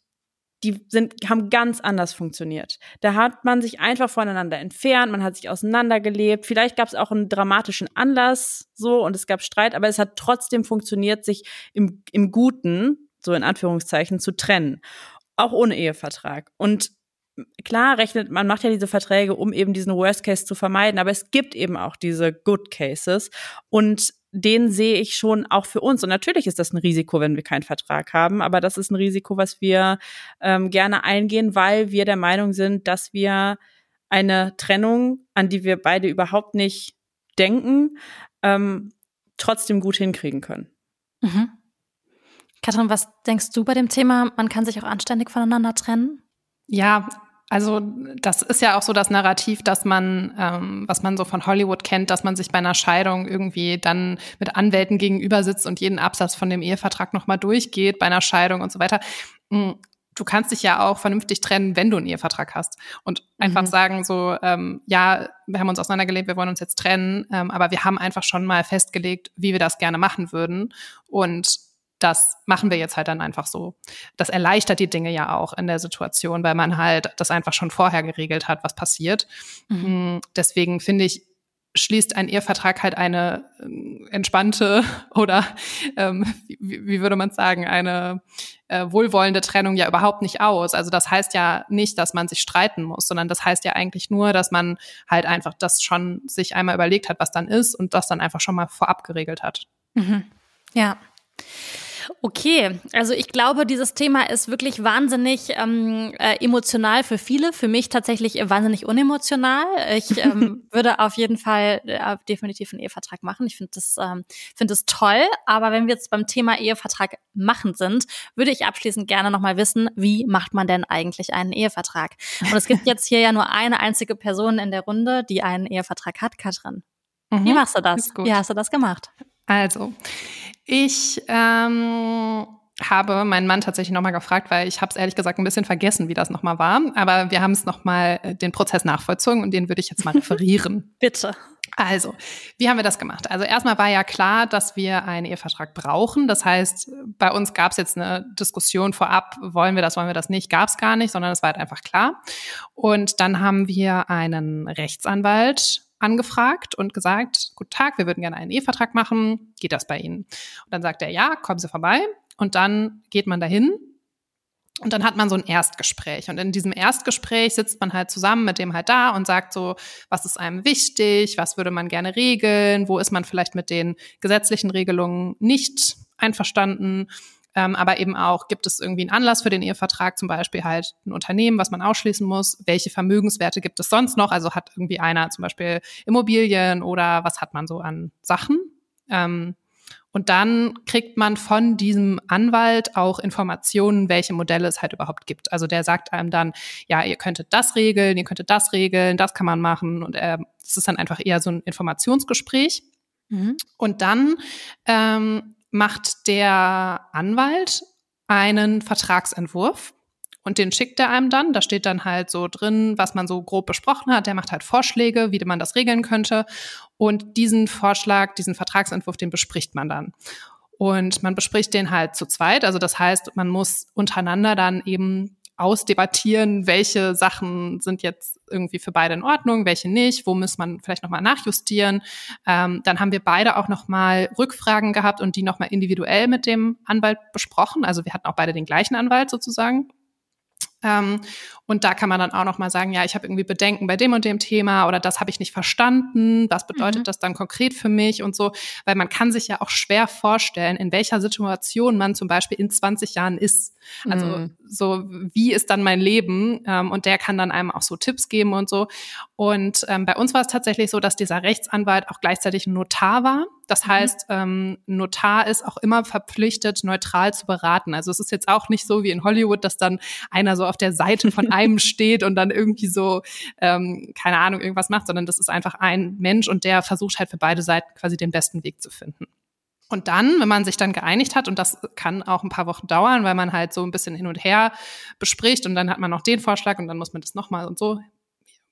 die sind, haben ganz anders funktioniert. Da hat man sich einfach voneinander entfernt, man hat sich auseinandergelebt. Vielleicht gab es auch einen dramatischen Anlass so und es gab Streit, aber es hat trotzdem funktioniert, sich im, im Guten, so in Anführungszeichen, zu trennen. Auch ohne Ehevertrag. Und klar rechnet, man macht ja diese Verträge, um eben diesen Worst Case zu vermeiden, aber es gibt eben auch diese Good Cases. Und den sehe ich schon auch für uns. Und natürlich ist das ein Risiko, wenn wir keinen Vertrag haben, aber das ist ein Risiko, was wir ähm, gerne eingehen, weil wir der Meinung sind, dass wir eine Trennung, an die wir beide überhaupt nicht denken, ähm, trotzdem gut hinkriegen können. Mhm. Katrin, was denkst du bei dem Thema, man kann sich auch anständig voneinander trennen? Ja, also das ist ja auch so das Narrativ, dass man, ähm, was man so von Hollywood kennt, dass man sich bei einer Scheidung irgendwie dann mit Anwälten gegenüber sitzt und jeden Absatz von dem Ehevertrag nochmal durchgeht bei einer Scheidung und so weiter. Hm, du kannst dich ja auch vernünftig trennen, wenn du einen Ehevertrag hast. Und einfach mhm. sagen so, ähm, ja, wir haben uns auseinandergelebt, wir wollen uns jetzt trennen, ähm, aber wir haben einfach schon mal festgelegt, wie wir das gerne machen würden. Und das machen wir jetzt halt dann einfach so. Das erleichtert die Dinge ja auch in der Situation, weil man halt das einfach schon vorher geregelt hat, was passiert. Mhm. Mm, deswegen finde ich, schließt ein Ehevertrag halt eine äh, entspannte oder ähm, wie, wie, würde man sagen, eine äh, wohlwollende Trennung ja überhaupt nicht aus. Also das heißt ja nicht, dass man sich streiten muss, sondern das heißt ja eigentlich nur, dass man halt einfach das schon sich einmal überlegt hat, was dann ist und das dann einfach schon mal vorab geregelt hat. Mhm. Ja. Okay, also ich glaube, dieses Thema ist wirklich wahnsinnig ähm, äh, emotional für viele, für mich tatsächlich wahnsinnig unemotional. Ich ähm, würde auf jeden Fall äh, definitiv einen Ehevertrag machen. Ich finde das, ähm, finde das toll. Aber wenn wir jetzt beim Thema Ehevertrag machen sind, würde ich abschließend gerne nochmal wissen, wie macht man denn eigentlich einen Ehevertrag? Und es gibt jetzt hier ja nur eine einzige Person in der Runde, die einen Ehevertrag hat, Katrin. Mhm, wie machst du das? Wie hast du das gemacht? Also, ich ähm, habe meinen Mann tatsächlich nochmal gefragt, weil ich habe es ehrlich gesagt ein bisschen vergessen, wie das nochmal war. Aber wir haben es nochmal äh, den Prozess nachvollzogen und den würde ich jetzt mal referieren. Bitte. Also, wie haben wir das gemacht? Also erstmal war ja klar, dass wir einen Ehevertrag brauchen. Das heißt, bei uns gab es jetzt eine Diskussion vorab, wollen wir das, wollen wir das nicht, gab es gar nicht, sondern es war halt einfach klar. Und dann haben wir einen Rechtsanwalt angefragt und gesagt, guten Tag, wir würden gerne einen Ehevertrag machen, geht das bei Ihnen? Und dann sagt er, ja, kommen Sie vorbei. Und dann geht man dahin und dann hat man so ein Erstgespräch. Und in diesem Erstgespräch sitzt man halt zusammen mit dem halt da und sagt so, was ist einem wichtig, was würde man gerne regeln, wo ist man vielleicht mit den gesetzlichen Regelungen nicht einverstanden ähm, aber eben auch, gibt es irgendwie einen Anlass für den Ehevertrag, zum Beispiel halt ein Unternehmen, was man ausschließen muss? Welche Vermögenswerte gibt es sonst noch? Also hat irgendwie einer zum Beispiel Immobilien oder was hat man so an Sachen? Ähm, Und dann kriegt man von diesem Anwalt auch Informationen, welche Modelle es halt überhaupt gibt. Also der sagt einem dann, ja, ihr könntet das regeln, ihr könntet das regeln, das kann man machen. Und es äh, ist dann einfach eher so ein Informationsgespräch. Mhm. Und dann ähm, macht der Anwalt einen Vertragsentwurf und den schickt er einem dann. Da steht dann halt so drin, was man so grob besprochen hat. Der macht halt Vorschläge, wie man das regeln könnte. Und diesen Vorschlag, diesen Vertragsentwurf, den bespricht man dann. Und man bespricht den halt zu zweit. Also das heißt, man muss untereinander dann eben ausdebattieren, welche Sachen sind jetzt irgendwie für beide in Ordnung, welche nicht, wo muss man vielleicht nochmal nachjustieren. Ähm, dann haben wir beide auch nochmal Rückfragen gehabt und die nochmal individuell mit dem Anwalt besprochen. Also wir hatten auch beide den gleichen Anwalt sozusagen. Ähm, und da kann man dann auch noch mal sagen, ja, ich habe irgendwie Bedenken bei dem und dem Thema oder das habe ich nicht verstanden. Was bedeutet mhm. das dann konkret für mich und so? Weil man kann sich ja auch schwer vorstellen, in welcher Situation man zum Beispiel in 20 Jahren ist. Also mhm. so, wie ist dann mein Leben? Ähm, und der kann dann einem auch so Tipps geben und so. Und ähm, bei uns war es tatsächlich so, dass dieser Rechtsanwalt auch gleichzeitig ein Notar war. Das mhm. heißt, ähm, Notar ist auch immer verpflichtet, neutral zu beraten. Also es ist jetzt auch nicht so wie in Hollywood, dass dann einer so auf der Seite von einem steht und dann irgendwie so, ähm, keine Ahnung, irgendwas macht, sondern das ist einfach ein Mensch und der versucht halt für beide Seiten quasi den besten Weg zu finden. Und dann, wenn man sich dann geeinigt hat, und das kann auch ein paar Wochen dauern, weil man halt so ein bisschen hin und her bespricht und dann hat man noch den Vorschlag und dann muss man das nochmal und so.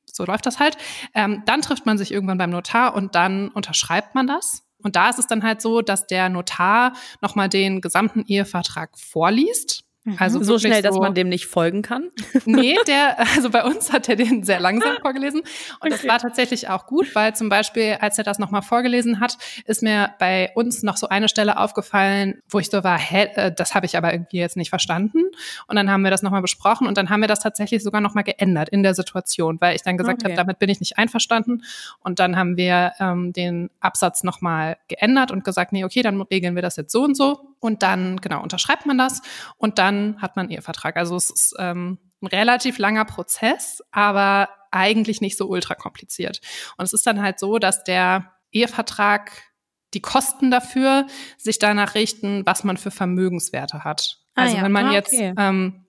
So läuft das halt. Ähm, dann trifft man sich irgendwann beim Notar und dann unterschreibt man das. Und da ist es dann halt so, dass der Notar nochmal den gesamten Ehevertrag vorliest. Also so schnell, so, dass man dem nicht folgen kann? Nee, der, also bei uns hat er den sehr langsam vorgelesen. Und okay. das war tatsächlich auch gut, weil zum Beispiel, als er das nochmal vorgelesen hat, ist mir bei uns noch so eine Stelle aufgefallen, wo ich so war, hä, äh, das habe ich aber irgendwie jetzt nicht verstanden. Und dann haben wir das nochmal besprochen und dann haben wir das tatsächlich sogar nochmal geändert in der Situation, weil ich dann gesagt okay. habe, damit bin ich nicht einverstanden. Und dann haben wir ähm, den Absatz nochmal geändert und gesagt, nee, okay, dann regeln wir das jetzt so und so. Und dann, genau, unterschreibt man das und dann hat man Ehevertrag. Also es ist ähm, ein relativ langer Prozess, aber eigentlich nicht so ultra kompliziert. Und es ist dann halt so, dass der Ehevertrag die Kosten dafür sich danach richten, was man für Vermögenswerte hat. Ah, also ja. wenn man ah, jetzt ähm,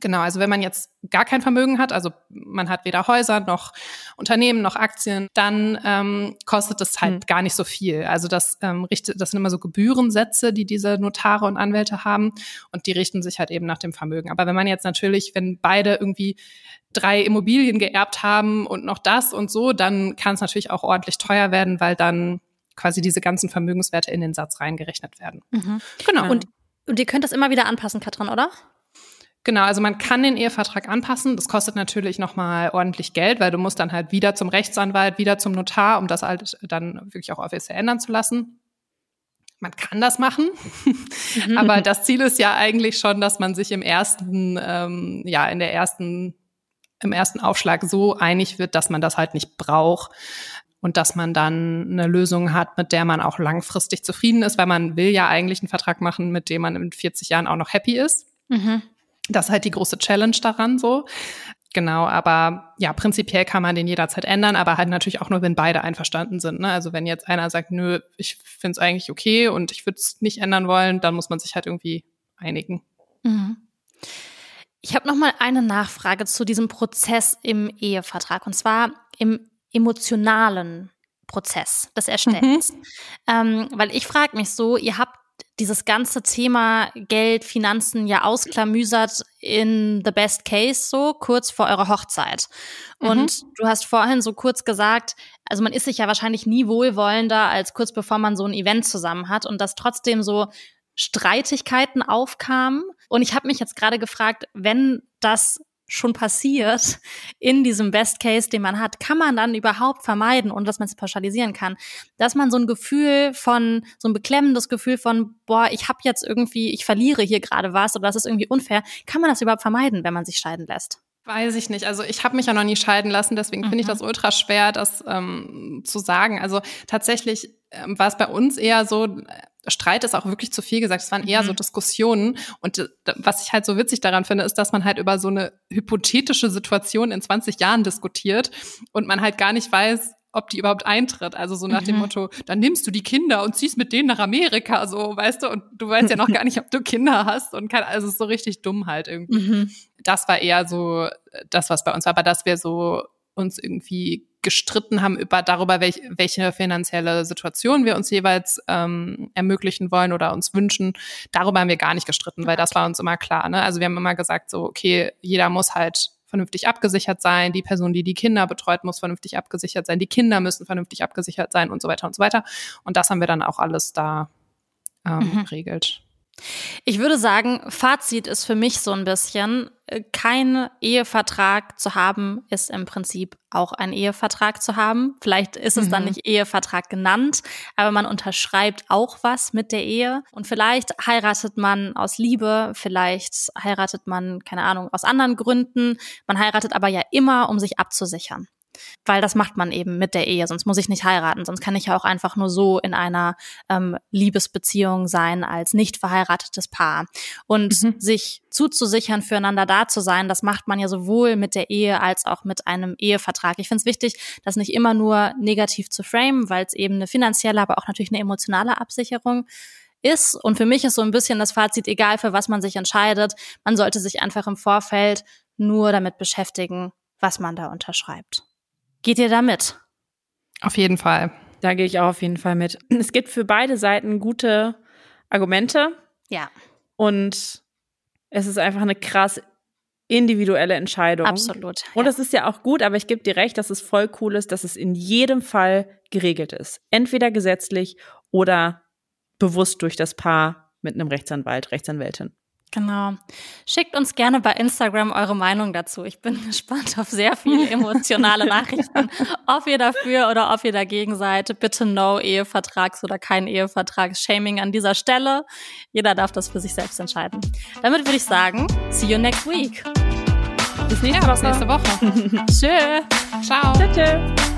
Genau, also wenn man jetzt gar kein Vermögen hat, also man hat weder Häuser noch Unternehmen noch Aktien, dann ähm, kostet es halt hm. gar nicht so viel. Also das ähm, richtet, das sind immer so Gebührensätze, die diese Notare und Anwälte haben und die richten sich halt eben nach dem Vermögen. Aber wenn man jetzt natürlich, wenn beide irgendwie drei Immobilien geerbt haben und noch das und so, dann kann es natürlich auch ordentlich teuer werden, weil dann quasi diese ganzen Vermögenswerte in den Satz reingerechnet werden. Mhm. Genau. Und, und ihr könnt das immer wieder anpassen, Katrin, oder? Genau, also man kann den Ehevertrag anpassen. Das kostet natürlich nochmal ordentlich Geld, weil du musst dann halt wieder zum Rechtsanwalt, wieder zum Notar, um das halt dann wirklich auch offiziell ändern zu lassen. Man kann das machen, mhm. aber das Ziel ist ja eigentlich schon, dass man sich im ersten, ähm, ja, in der ersten, im ersten Aufschlag so einig wird, dass man das halt nicht braucht und dass man dann eine Lösung hat, mit der man auch langfristig zufrieden ist, weil man will ja eigentlich einen Vertrag machen, mit dem man in 40 Jahren auch noch happy ist. Mhm. Das ist halt die große Challenge daran so. Genau, aber ja, prinzipiell kann man den jederzeit ändern, aber halt natürlich auch nur, wenn beide einverstanden sind. Ne? Also wenn jetzt einer sagt, nö, ich finde es eigentlich okay und ich würde es nicht ändern wollen, dann muss man sich halt irgendwie einigen. Mhm. Ich habe noch mal eine Nachfrage zu diesem Prozess im Ehevertrag und zwar im emotionalen Prozess des Erstellens. Mhm. Ähm, weil ich frage mich so, ihr habt dieses ganze Thema Geld, Finanzen ja ausklamüsert in the best case so kurz vor eurer Hochzeit. Und mhm. du hast vorhin so kurz gesagt, also man ist sich ja wahrscheinlich nie wohlwollender als kurz bevor man so ein Event zusammen hat und dass trotzdem so Streitigkeiten aufkamen. Und ich habe mich jetzt gerade gefragt, wenn das schon passiert in diesem Best Case, den man hat, kann man dann überhaupt vermeiden und dass man es pauschalisieren kann, dass man so ein Gefühl von, so ein beklemmendes Gefühl von, boah, ich habe jetzt irgendwie, ich verliere hier gerade was oder das ist irgendwie unfair, kann man das überhaupt vermeiden, wenn man sich scheiden lässt? Weiß ich nicht. Also ich habe mich ja noch nie scheiden lassen, deswegen mhm. finde ich mhm. das ultra schwer, das ähm, zu sagen. Also tatsächlich ähm, war es bei uns eher so, Streit ist auch wirklich zu viel gesagt. Es waren eher mhm. so Diskussionen. Und äh, was ich halt so witzig daran finde, ist, dass man halt über so eine hypothetische Situation in 20 Jahren diskutiert und man halt gar nicht weiß, ob die überhaupt eintritt. Also so nach mhm. dem Motto, dann nimmst du die Kinder und ziehst mit denen nach Amerika, so, weißt du, und du weißt ja noch gar nicht, ob du Kinder hast und kann, also so richtig dumm halt irgendwie. Mhm. Das war eher so das, was bei uns war, aber dass wir so uns irgendwie gestritten haben über darüber, welch, welche finanzielle Situation wir uns jeweils ähm, ermöglichen wollen oder uns wünschen. Darüber haben wir gar nicht gestritten, weil das war uns immer klar. Ne? Also wir haben immer gesagt, so okay, jeder muss halt vernünftig abgesichert sein, die Person, die die Kinder betreut, muss vernünftig abgesichert sein, die Kinder müssen vernünftig abgesichert sein und so weiter und so weiter. Und das haben wir dann auch alles da ähm, mhm. geregelt. Ich würde sagen, Fazit ist für mich so ein bisschen, äh, kein Ehevertrag zu haben, ist im Prinzip auch ein Ehevertrag zu haben. Vielleicht ist es mhm. dann nicht Ehevertrag genannt, aber man unterschreibt auch was mit der Ehe. Und vielleicht heiratet man aus Liebe, vielleicht heiratet man, keine Ahnung, aus anderen Gründen. Man heiratet aber ja immer, um sich abzusichern weil das macht man eben mit der Ehe, sonst muss ich nicht heiraten, sonst kann ich ja auch einfach nur so in einer ähm, Liebesbeziehung sein als nicht verheiratetes Paar. Und mhm. sich zuzusichern, füreinander da zu sein, das macht man ja sowohl mit der Ehe als auch mit einem Ehevertrag. Ich finde es wichtig, das nicht immer nur negativ zu framen, weil es eben eine finanzielle, aber auch natürlich eine emotionale Absicherung ist. Und für mich ist so ein bisschen das Fazit, egal für was man sich entscheidet, man sollte sich einfach im Vorfeld nur damit beschäftigen, was man da unterschreibt. Geht ihr da mit? Auf jeden Fall. Da gehe ich auch auf jeden Fall mit. Es gibt für beide Seiten gute Argumente. Ja. Und es ist einfach eine krass individuelle Entscheidung. Absolut. Und das ist ja auch gut, aber ich gebe dir recht, dass es voll cool ist, dass es in jedem Fall geregelt ist. Entweder gesetzlich oder bewusst durch das Paar mit einem Rechtsanwalt, Rechtsanwältin. Genau. Schickt uns gerne bei Instagram eure Meinung dazu. Ich bin gespannt auf sehr viele emotionale Nachrichten. ob ihr dafür oder ob ihr dagegen seid. Bitte no Ehevertrags- oder kein Ehevertrags-Shaming an dieser Stelle. Jeder darf das für sich selbst entscheiden. Damit würde ich sagen, see you next week. Bis nächste, ja, bis nächste Woche. Tschö. Ciao. Tschö, tschö.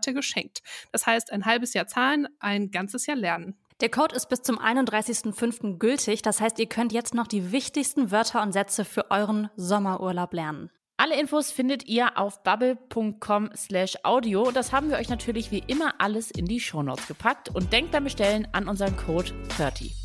geschenkt. Das heißt, ein halbes Jahr zahlen, ein ganzes Jahr lernen. Der Code ist bis zum 31.05. gültig. Das heißt, ihr könnt jetzt noch die wichtigsten Wörter und Sätze für euren Sommerurlaub lernen. Alle Infos findet ihr auf bubble.com slash audio. Das haben wir euch natürlich wie immer alles in die Shownotes gepackt und denkt beim Bestellen an unseren Code 30.